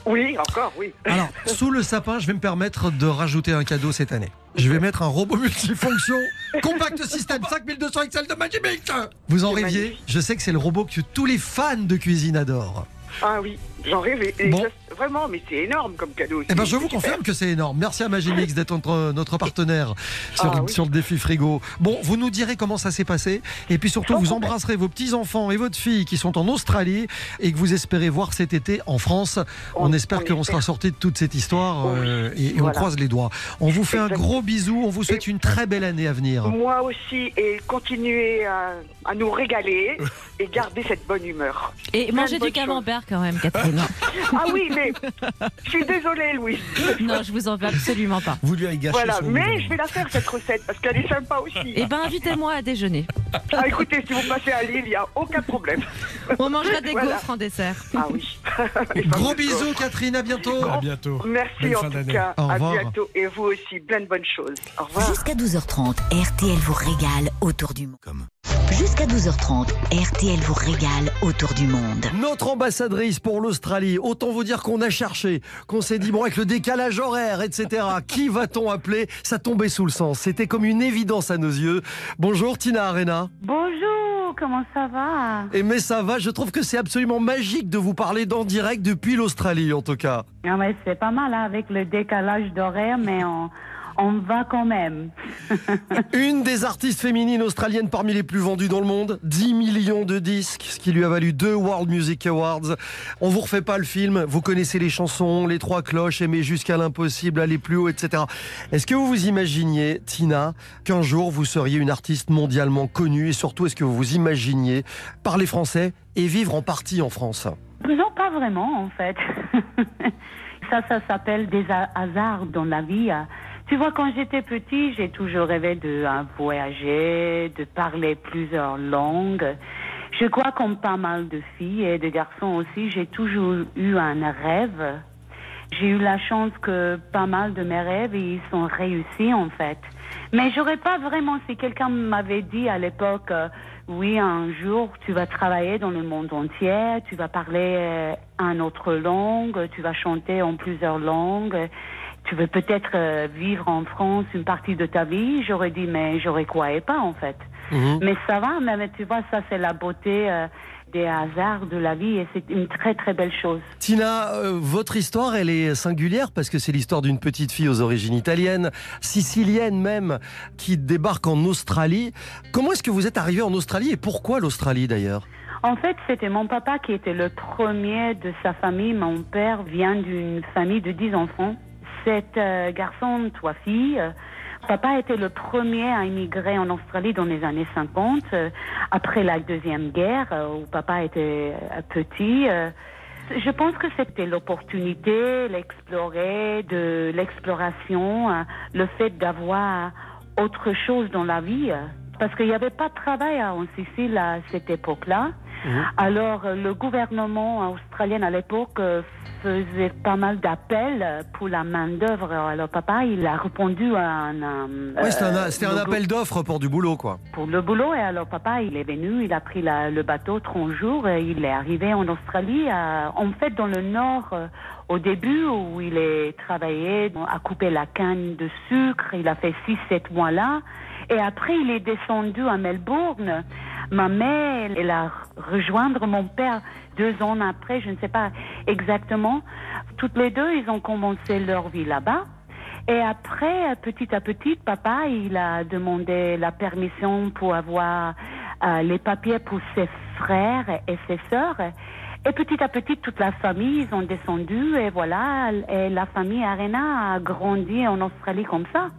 [SPEAKER 10] Oui, encore, oui.
[SPEAKER 4] Alors, sous le sapin, je vais me permettre de rajouter un cadeau cette année. Je vais mettre un robot multifonction Compact System 5200 XL de Magimix. Vous en rêviez. Je sais que c'est le robot que tous les fans de cuisine adorent.
[SPEAKER 10] Ah oui, j'en rêvais.
[SPEAKER 4] Bon.
[SPEAKER 10] je- vraiment, mais c'est énorme comme cadeau.
[SPEAKER 4] Eh ben, je vous
[SPEAKER 10] super.
[SPEAKER 4] confirme que c'est énorme. Merci à Magimix d'être notre, notre partenaire sur,
[SPEAKER 10] Ah oui.
[SPEAKER 4] sur le défi frigo. Bon, vous nous direz comment ça s'est passé. Et puis surtout, vous embrasserez vos petits-enfants et votre fille qui sont en Australie et que vous espérez voir cet été en France. On,
[SPEAKER 10] On-
[SPEAKER 4] espère
[SPEAKER 10] on
[SPEAKER 4] qu'on sera sorti de toute cette histoire
[SPEAKER 10] Oui,
[SPEAKER 4] euh, et, et on croise les doigts. On vous fait un gros bisou. On vous souhaite une très belle année à venir.
[SPEAKER 10] Moi aussi, et continuer à, à nous régaler et garder cette bonne humeur.
[SPEAKER 5] Et manger du camembert quand même, Catherine.
[SPEAKER 10] Ah oui, mais je suis désolée, Louis.
[SPEAKER 5] non, je vous en veux absolument pas.
[SPEAKER 7] Vous lui avez gâché
[SPEAKER 10] Voilà,
[SPEAKER 7] son
[SPEAKER 10] mais je vais la faire cette recette parce qu'elle est sympa aussi.
[SPEAKER 5] Eh ben, invitez-moi à déjeuner.
[SPEAKER 10] Ah, écoutez, si vous passez à Lille, il n'y a aucun problème.
[SPEAKER 5] On mangera des
[SPEAKER 10] Voilà.
[SPEAKER 5] gaufres en dessert.
[SPEAKER 10] Ah oui. Les
[SPEAKER 4] Gros bisous, Catherine. À bientôt.
[SPEAKER 7] À bientôt.
[SPEAKER 10] Merci
[SPEAKER 7] Belle
[SPEAKER 10] en tout cas.
[SPEAKER 4] Au
[SPEAKER 10] à
[SPEAKER 4] revoir.
[SPEAKER 10] bientôt. Et vous aussi, plein de bonnes choses. Au revoir.
[SPEAKER 2] Jusqu'à 12h30, RTL vous régale autour du monde.
[SPEAKER 1] Comme.
[SPEAKER 2] Jusqu'à 12h30, RTL vous régale autour du monde.
[SPEAKER 4] Notre ambassadrice pour l'Australie, autant vous dire qu'on a cherché, qu'on s'est dit, bon, avec le décalage horaire, etc., qui va-t-on appeler? Ça tombait sous le sens. C'était comme une évidence à nos yeux. Bonjour Tina Arena.
[SPEAKER 13] Bonjour, comment ça va?
[SPEAKER 4] Et mais ça va, je trouve que c'est absolument magique de vous parler d'en direct depuis l'Australie, en tout cas.
[SPEAKER 13] Ah ouais, C'est pas mal hein, avec le décalage d'horaire, mais on, on va quand même.
[SPEAKER 4] Une des artistes féminines australiennes parmi les plus vendues dans le monde, 10 millions de disques, ce qui lui a valu deux World Music Awards. On vous refait pas le film, vous connaissez les chansons, les trois cloches, aimer jusqu'à l'impossible, aller plus haut, etc. Est-ce que vous vous imaginiez, Tina, qu'un jour vous seriez une artiste mondialement connue? Et surtout est-ce que vous vous imaginiez parler français et vivre en partie en France?
[SPEAKER 13] Non, pas vraiment en fait. ça, ça s'appelle des ha- hasards dans la vie. Tu vois, quand j'étais petit, j'ai toujours rêvé de hein, voyager, de parler plusieurs langues. Je crois comme pas mal de filles et de garçons aussi, j'ai toujours eu un rêve. J'ai eu la chance que pas mal de mes rêves, ils sont réussis en fait. Mais j'aurais pas vraiment, si quelqu'un m'avait dit à l'époque, euh, oui, un jour tu vas travailler dans le monde entier, tu vas parler euh, une autre langue, tu vas chanter en plusieurs langues, tu veux peut-être euh, vivre en France une partie de ta vie, j'aurais dit, mais j'aurais croyais pas en fait. Mais ça va, mais tu vois, ça c'est la beauté euh, des hasards de la vie et c'est une très très belle chose.
[SPEAKER 4] Tina, euh, votre histoire, elle est singulière parce que c'est l'histoire d'une petite fille aux origines italiennes, sicilienne même, qui débarque en Australie. Comment est-ce que vous êtes arrivée en Australie et pourquoi l'Australie d'ailleurs?
[SPEAKER 13] En fait, c'était mon papa qui était le premier de sa famille. Mon père vient d'une famille de 10 enfants. Sept euh, garçons, trois filles. Papa était le premier à immigrer en Australie dans les années 50, euh, après la Deuxième Guerre, euh, où papa était euh, petit. euh. Je pense que c'était l'opportunité, l'explorer, de l'exploration, euh, le fait d'avoir autre chose dans la vie. Parce qu'il n'y avait pas de travail en Sicile à cette époque-là. Alors, euh, le gouvernement australien à l'époque euh, faisait pas mal d'appels pour la main-d'œuvre. Alors, papa, il a répondu à un. euh,
[SPEAKER 4] Ouais, c'était un,
[SPEAKER 13] euh,
[SPEAKER 4] un appel d'offres pour du boulot, quoi.
[SPEAKER 13] pour le boulot. Et alors, papa, il est venu, il a pris la- le bateau 30 jours, et il est arrivé en Australie, à- en fait, dans le nord, au début, où il est travaillé à couper la canne de sucre. Il a fait 6-7 mois là. Et après, il est descendu à Melbourne. Ma mère, elle a rejoindre mon père deux ans après, je ne sais pas exactement. Toutes les deux, ils ont commencé leur vie là-bas. Et après, petit à petit, papa, il a demandé la permission pour avoir euh, les papiers pour ses frères et ses sœurs. Et petit à petit, toute la famille, ils ont descendu et voilà, et la famille Arena a grandi en Australie comme ça.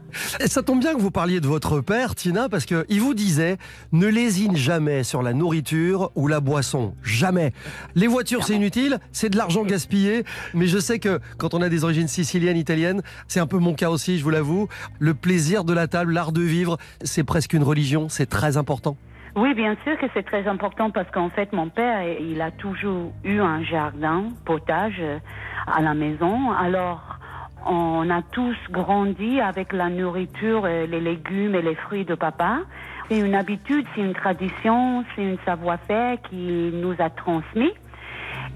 [SPEAKER 4] Et ça tombe bien que vous parliez de votre père, Tina, parce qu'il vous disait ne lésine jamais sur la nourriture ou la boisson. Jamais. Les voitures, c'est inutile, c'est de l'argent gaspillé. Mais je sais que quand on a des origines siciliennes, italiennes, c'est un peu mon cas aussi, je vous l'avoue. Le plaisir de la table, l'art de vivre, c'est presque une religion, c'est très important.
[SPEAKER 13] Oui, bien sûr que c'est très important parce qu'en fait, mon père, il a toujours eu un jardin, potage euh, à la maison. Alors, on a tous grandi avec la nourriture, les légumes et les fruits de papa. C'est une habitude, c'est une tradition, c'est une savoir-faire qui nous a transmis.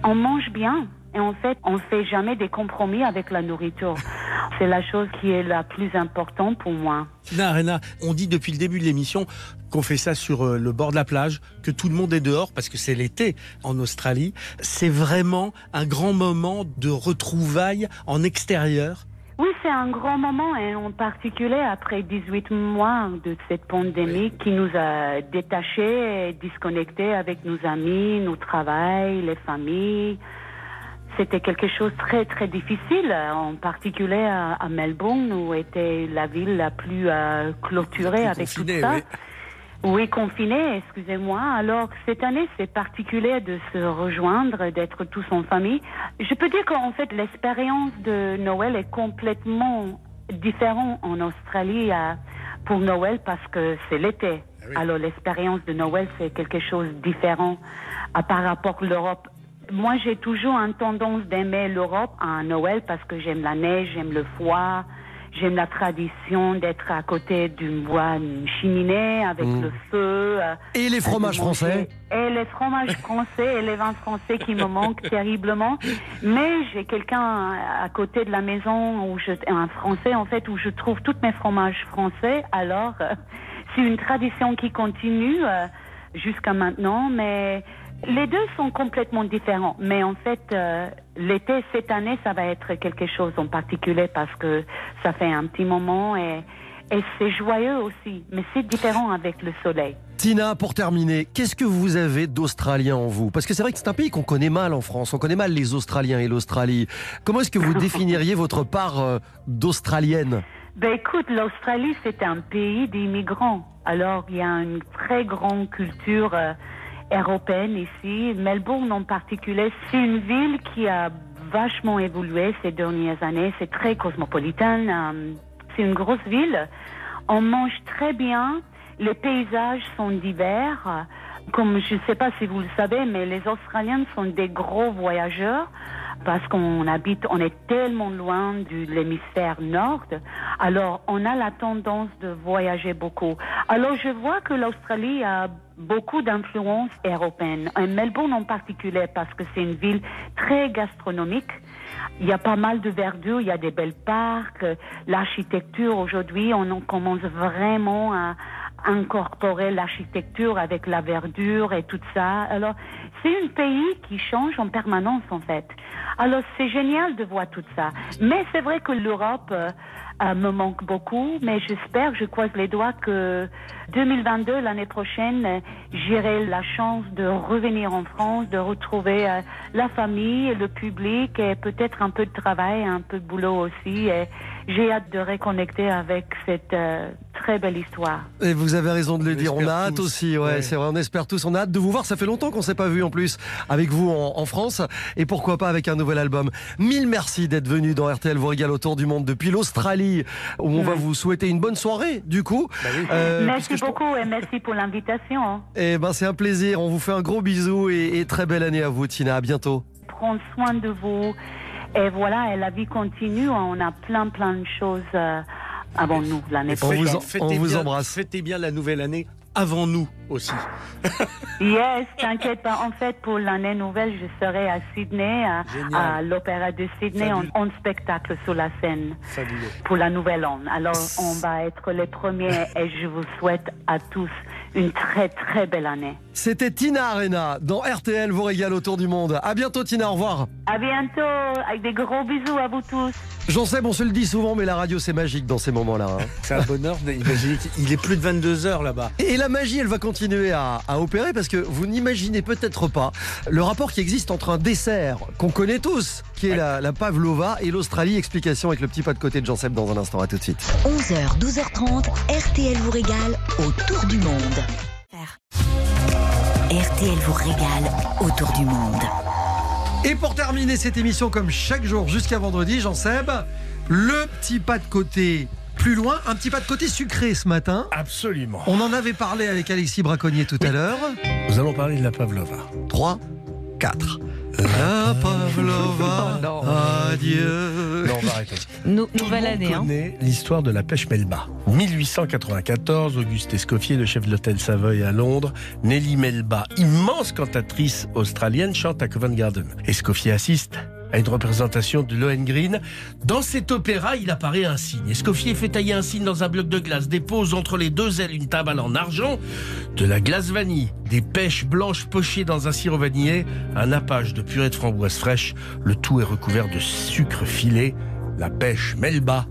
[SPEAKER 13] On mange bien. Et en fait, on fait jamais des compromis avec la nourriture. C'est la chose qui est la plus importante pour moi.
[SPEAKER 7] Arena, on dit depuis le début de l'émission qu'on fait ça sur euh, le bord de la plage, que tout le monde est dehors parce que c'est l'été en Australie. C'est vraiment un grand moment de retrouvailles en extérieur.
[SPEAKER 13] Oui, c'est un grand moment, et en particulier après 18 mois de cette pandémie qui nous a détachés et disconnectés avec nos amis, nos travails, les familles. C'était quelque chose de très, très difficile, en particulier à, à Melbourne, où était la ville la plus euh, clôturée avec
[SPEAKER 7] confinée,
[SPEAKER 13] tout ça.
[SPEAKER 7] oui.
[SPEAKER 13] Oui, confiné, excusez-moi. Alors, cette année, c'est particulier de se rejoindre, d'être tous en famille. Je peux dire qu'en fait, l'expérience de Noël est complètement différente en Australie euh, pour Noël parce que c'est l'été. Alors, l'expérience de Noël, c'est quelque chose de différent par rapport à l'Europe. Moi, j'ai toujours une tendance d'aimer l'Europe à Noël parce que j'aime la neige, j'aime le froid, j'aime la tradition d'être à côté d'une bois, une cheminée avec
[SPEAKER 4] Mm.
[SPEAKER 13] le feu. euh,
[SPEAKER 4] Et les fromages français
[SPEAKER 13] Et les fromages français et les vins français qui me manquent terriblement. Mais j'ai quelqu'un à côté de la maison où je, un français en fait où je trouve tous mes fromages français. Alors euh, c'est une tradition qui continue euh, jusqu'à maintenant, mais les deux sont complètement différents. Mais en fait, euh, l'été cette année, ça va être quelque chose en particulier parce que ça fait un petit moment et, et c'est joyeux aussi. Mais c'est différent avec le soleil.
[SPEAKER 4] Tina, pour terminer, qu'est-ce que vous avez d'Australien en vous? Parce que c'est vrai que c'est un pays qu'on connaît mal en France. On connaît mal les Australiens et l'Australie. Comment est-ce que vous définiriez votre part euh, d'Australienne?
[SPEAKER 13] Ben écoute, l'Australie, c'est un pays d'immigrants. Alors, il y a une très grande culture euh, européenne ici. Melbourne en particulier, c'est une ville qui a vachement évolué ces dernières années. C'est très cosmopolitain. euh, c'est une grosse ville. On mange très bien. Les paysages sont divers. Comme je ne sais pas si vous le savez, mais les Australiens sont des gros voyageurs parce qu'on habite, on est tellement loin de l'hémisphère nord. Alors, on a la tendance de voyager beaucoup. Alors, je vois que l'Australie a beaucoup d'influence européenne. Et Melbourne en particulier parce que c'est une ville très gastronomique. Il y a pas mal de verdure, il y a des belles parcs, l'architecture aujourd'hui, on en commence vraiment à, incorporer l'architecture avec la verdure et tout ça. Alors, c'est un pays qui change en permanence, en fait. Alors, c'est génial de voir tout ça. Mais c'est vrai que l'Europe euh, euh, me manque beaucoup, mais j'espère, je croise les doigts que 2022, l'année prochaine, j'aurai la chance de revenir en France, de retrouver euh, la famille, le public et peut-être un peu de travail, un peu de boulot aussi. J'ai hâte de reconnecter avec cette euh, très belle histoire.
[SPEAKER 4] Et vous avez raison de le
[SPEAKER 7] On
[SPEAKER 4] dire. On a hâte
[SPEAKER 7] tous.
[SPEAKER 4] aussi. Ouais,
[SPEAKER 7] Ouais.
[SPEAKER 4] c'est vrai. On espère tous. On a hâte de vous voir. Ça fait longtemps qu'on s'est pas vu en plus avec vous en, en France. Et pourquoi pas avec un nouvel album. Mille merci d'être venu dans RTL vous régale autour du monde depuis l'Australie où on va vous souhaiter une bonne soirée du coup. Euh,
[SPEAKER 13] merci
[SPEAKER 4] puisque je-
[SPEAKER 13] beaucoup et merci pour l'invitation.
[SPEAKER 4] Eh ben c'est un plaisir. On vous fait un gros bisou et, et très belle année à vous Tina. À bientôt.
[SPEAKER 13] Prendre soin de vous. Et voilà, et la vie continue. On a plein, plein de choses euh, avant nous l'année
[SPEAKER 4] On vous
[SPEAKER 13] prochaine.
[SPEAKER 4] on vous
[SPEAKER 7] bien-
[SPEAKER 4] embrasse.
[SPEAKER 7] Fêtez bien la nouvelle année avant nous aussi.
[SPEAKER 13] Yes, t'inquiète pas. En fait, pour l'année nouvelle, je serai à Sydney, à, l'Opéra de Sydney, en, en spectacle sur la scène
[SPEAKER 7] Fabuleux.
[SPEAKER 13] pour la nouvelle an. Alors, on va être les premiers et je vous souhaite à tous une très, très belle année.
[SPEAKER 4] C'était Tina Arena dans RTL vous régale autour du monde. À bientôt Tina. Au revoir.
[SPEAKER 13] À bientôt, avec des gros bisous à vous tous.
[SPEAKER 4] J'en sais, on se le dit souvent, mais la radio c'est magique dans ces moments-là. hein.
[SPEAKER 7] C'est un bonheur qu'il est plus de 22 heures là-bas.
[SPEAKER 4] Et la magie, elle va continuer à, à opérer parce que vous n'imaginez peut-être pas le rapport qui existe entre un dessert qu'on connaît tous, qui est la, la pavlova, et l'Australie. Explication avec le petit pas de côté de Jean Seb dans un instant. À tout de suite.
[SPEAKER 2] 11h, 12h30, RTL vous régale autour du monde. RTL vous régale autour du monde.
[SPEAKER 4] Et pour terminer cette émission, comme chaque jour jusqu'à vendredi, Jean Seb, le petit pas de côté plus loin, un petit pas de côté sucré ce matin.
[SPEAKER 7] Absolument.
[SPEAKER 4] On en avait parlé avec Alexis Braconnier tout à l'heure.
[SPEAKER 7] Nous allons parler de la pavlova.
[SPEAKER 4] 3, 4. La Pavlova, adieu.
[SPEAKER 7] Non, on va arrêter.
[SPEAKER 5] Nou-
[SPEAKER 7] Tout
[SPEAKER 5] nouvelle année. Hein.
[SPEAKER 7] l'histoire de la pêche Melba. 1894, Auguste Escoffier, le chef de l'hôtel Savoy à Londres, Nelly Melba, immense cantatrice australienne, chante à Covent Garden. Escoffier assiste à une représentation de Lohengrin. Dans cet opéra, il apparaît un signe. Escoffier fait tailler un signe dans un bloc de glace, dépose entre les deux ailes une table en argent, de la glace vanille, des pêches blanches pochées dans un sirop vanillé, un nappage de purée de framboise fraîche. Le tout est recouvert de sucre filé. La pêche Melba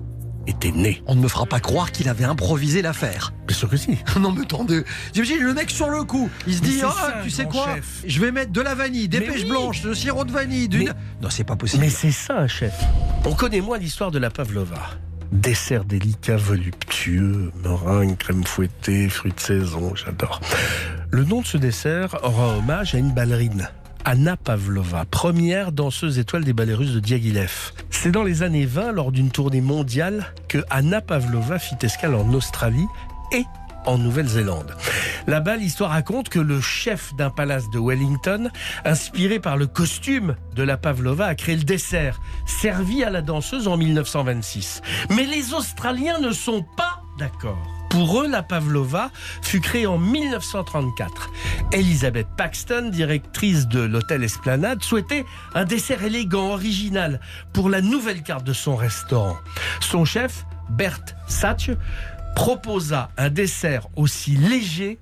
[SPEAKER 7] était née.
[SPEAKER 4] On ne me fera pas croire qu'il avait improvisé l'affaire.
[SPEAKER 7] Bien sûr que si.
[SPEAKER 4] Non mais attendez, j'imagine le mec sur le coup, il se
[SPEAKER 7] Mais
[SPEAKER 4] dit ah
[SPEAKER 7] ça,
[SPEAKER 4] tu sais quoi,
[SPEAKER 7] chef.
[SPEAKER 4] je vais mettre de la vanille, des
[SPEAKER 7] Mais
[SPEAKER 4] pêches
[SPEAKER 7] oui.
[SPEAKER 4] blanches, du sirop de vanille, d'une.
[SPEAKER 7] Mais-
[SPEAKER 4] Non c'est pas possible.
[SPEAKER 7] Mais c'est ça un chef. On connaît moins l'histoire de la pavlova. Dessert délicat, voluptueux, meringue, crème fouettée, fruits de saison, j'adore. Le nom de ce dessert rend hommage à une ballerine, Anna Pavlova, première danseuse étoile des ballets russes de Diaghilev. C'est dans les années 20, lors d'une tournée mondiale, que Anna Pavlova fit escale en Australie et en Nouvelle-Zélande. Là-bas, l'histoire raconte que le chef d'un palace de Wellington, inspiré par le costume de la Pavlova, a créé le dessert, servi à la danseuse en 1926. Mais les Australiens ne sont pas d'accord. Pour eux, la Pavlova fut créée en 1934. Elisabeth Paxton, directrice de l'hôtel Esplanade, souhaitait un dessert élégant, original, pour la nouvelle carte de son restaurant. Son chef, Bert Satch, proposa un dessert aussi léger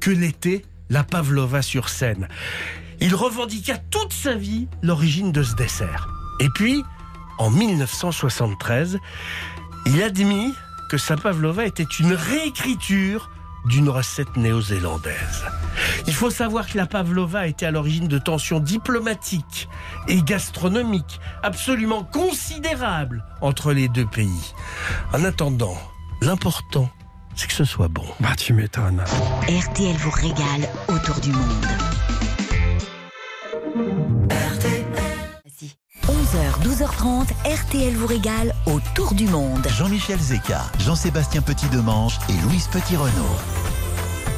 [SPEAKER 7] que l'était la Pavlova sur scène. Il revendiqua toute sa vie l'origine de ce dessert. Et puis, en 1973, il admit que sa Pavlova était une réécriture d'une recette néo-zélandaise. Il faut savoir que la Pavlova était à l'origine de tensions diplomatiques et gastronomiques absolument considérables entre les deux pays. En attendant, l'important, c'est que ce soit bon.
[SPEAKER 4] Bah tu m'étonnes.
[SPEAKER 2] RTL vous régale autour du monde. 11h, 12h30, RTL vous régale autour du monde.
[SPEAKER 3] Jean-Michel Zeka, Jean-Sébastien Petit-Demange et Louise Petit-Renault.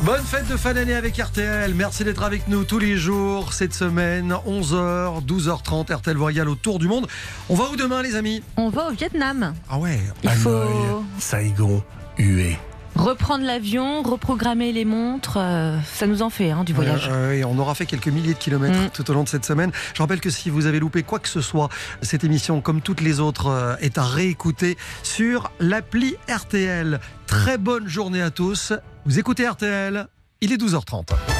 [SPEAKER 4] Bonne fête de fin d'année avec RTL. Merci d'être avec nous tous les jours cette semaine, 11h, 12h30, RTL vous régale autour du monde. On va où demain les amis?
[SPEAKER 12] On va au Vietnam.
[SPEAKER 4] Ah ouais.
[SPEAKER 12] Il faut.
[SPEAKER 7] Hanoï, Saigon, Hue.
[SPEAKER 5] Reprendre l'avion, reprogrammer les montres, euh, ça nous en fait hein, du voyage.
[SPEAKER 4] et on aura fait quelques milliers de kilomètres mm. tout au long de cette semaine. Je rappelle que si vous avez loupé quoi que ce soit, cette émission, comme toutes les autres, euh, est à réécouter sur l'appli RTL. Très bonne journée à tous. Vous écoutez RTL, il est 12h30.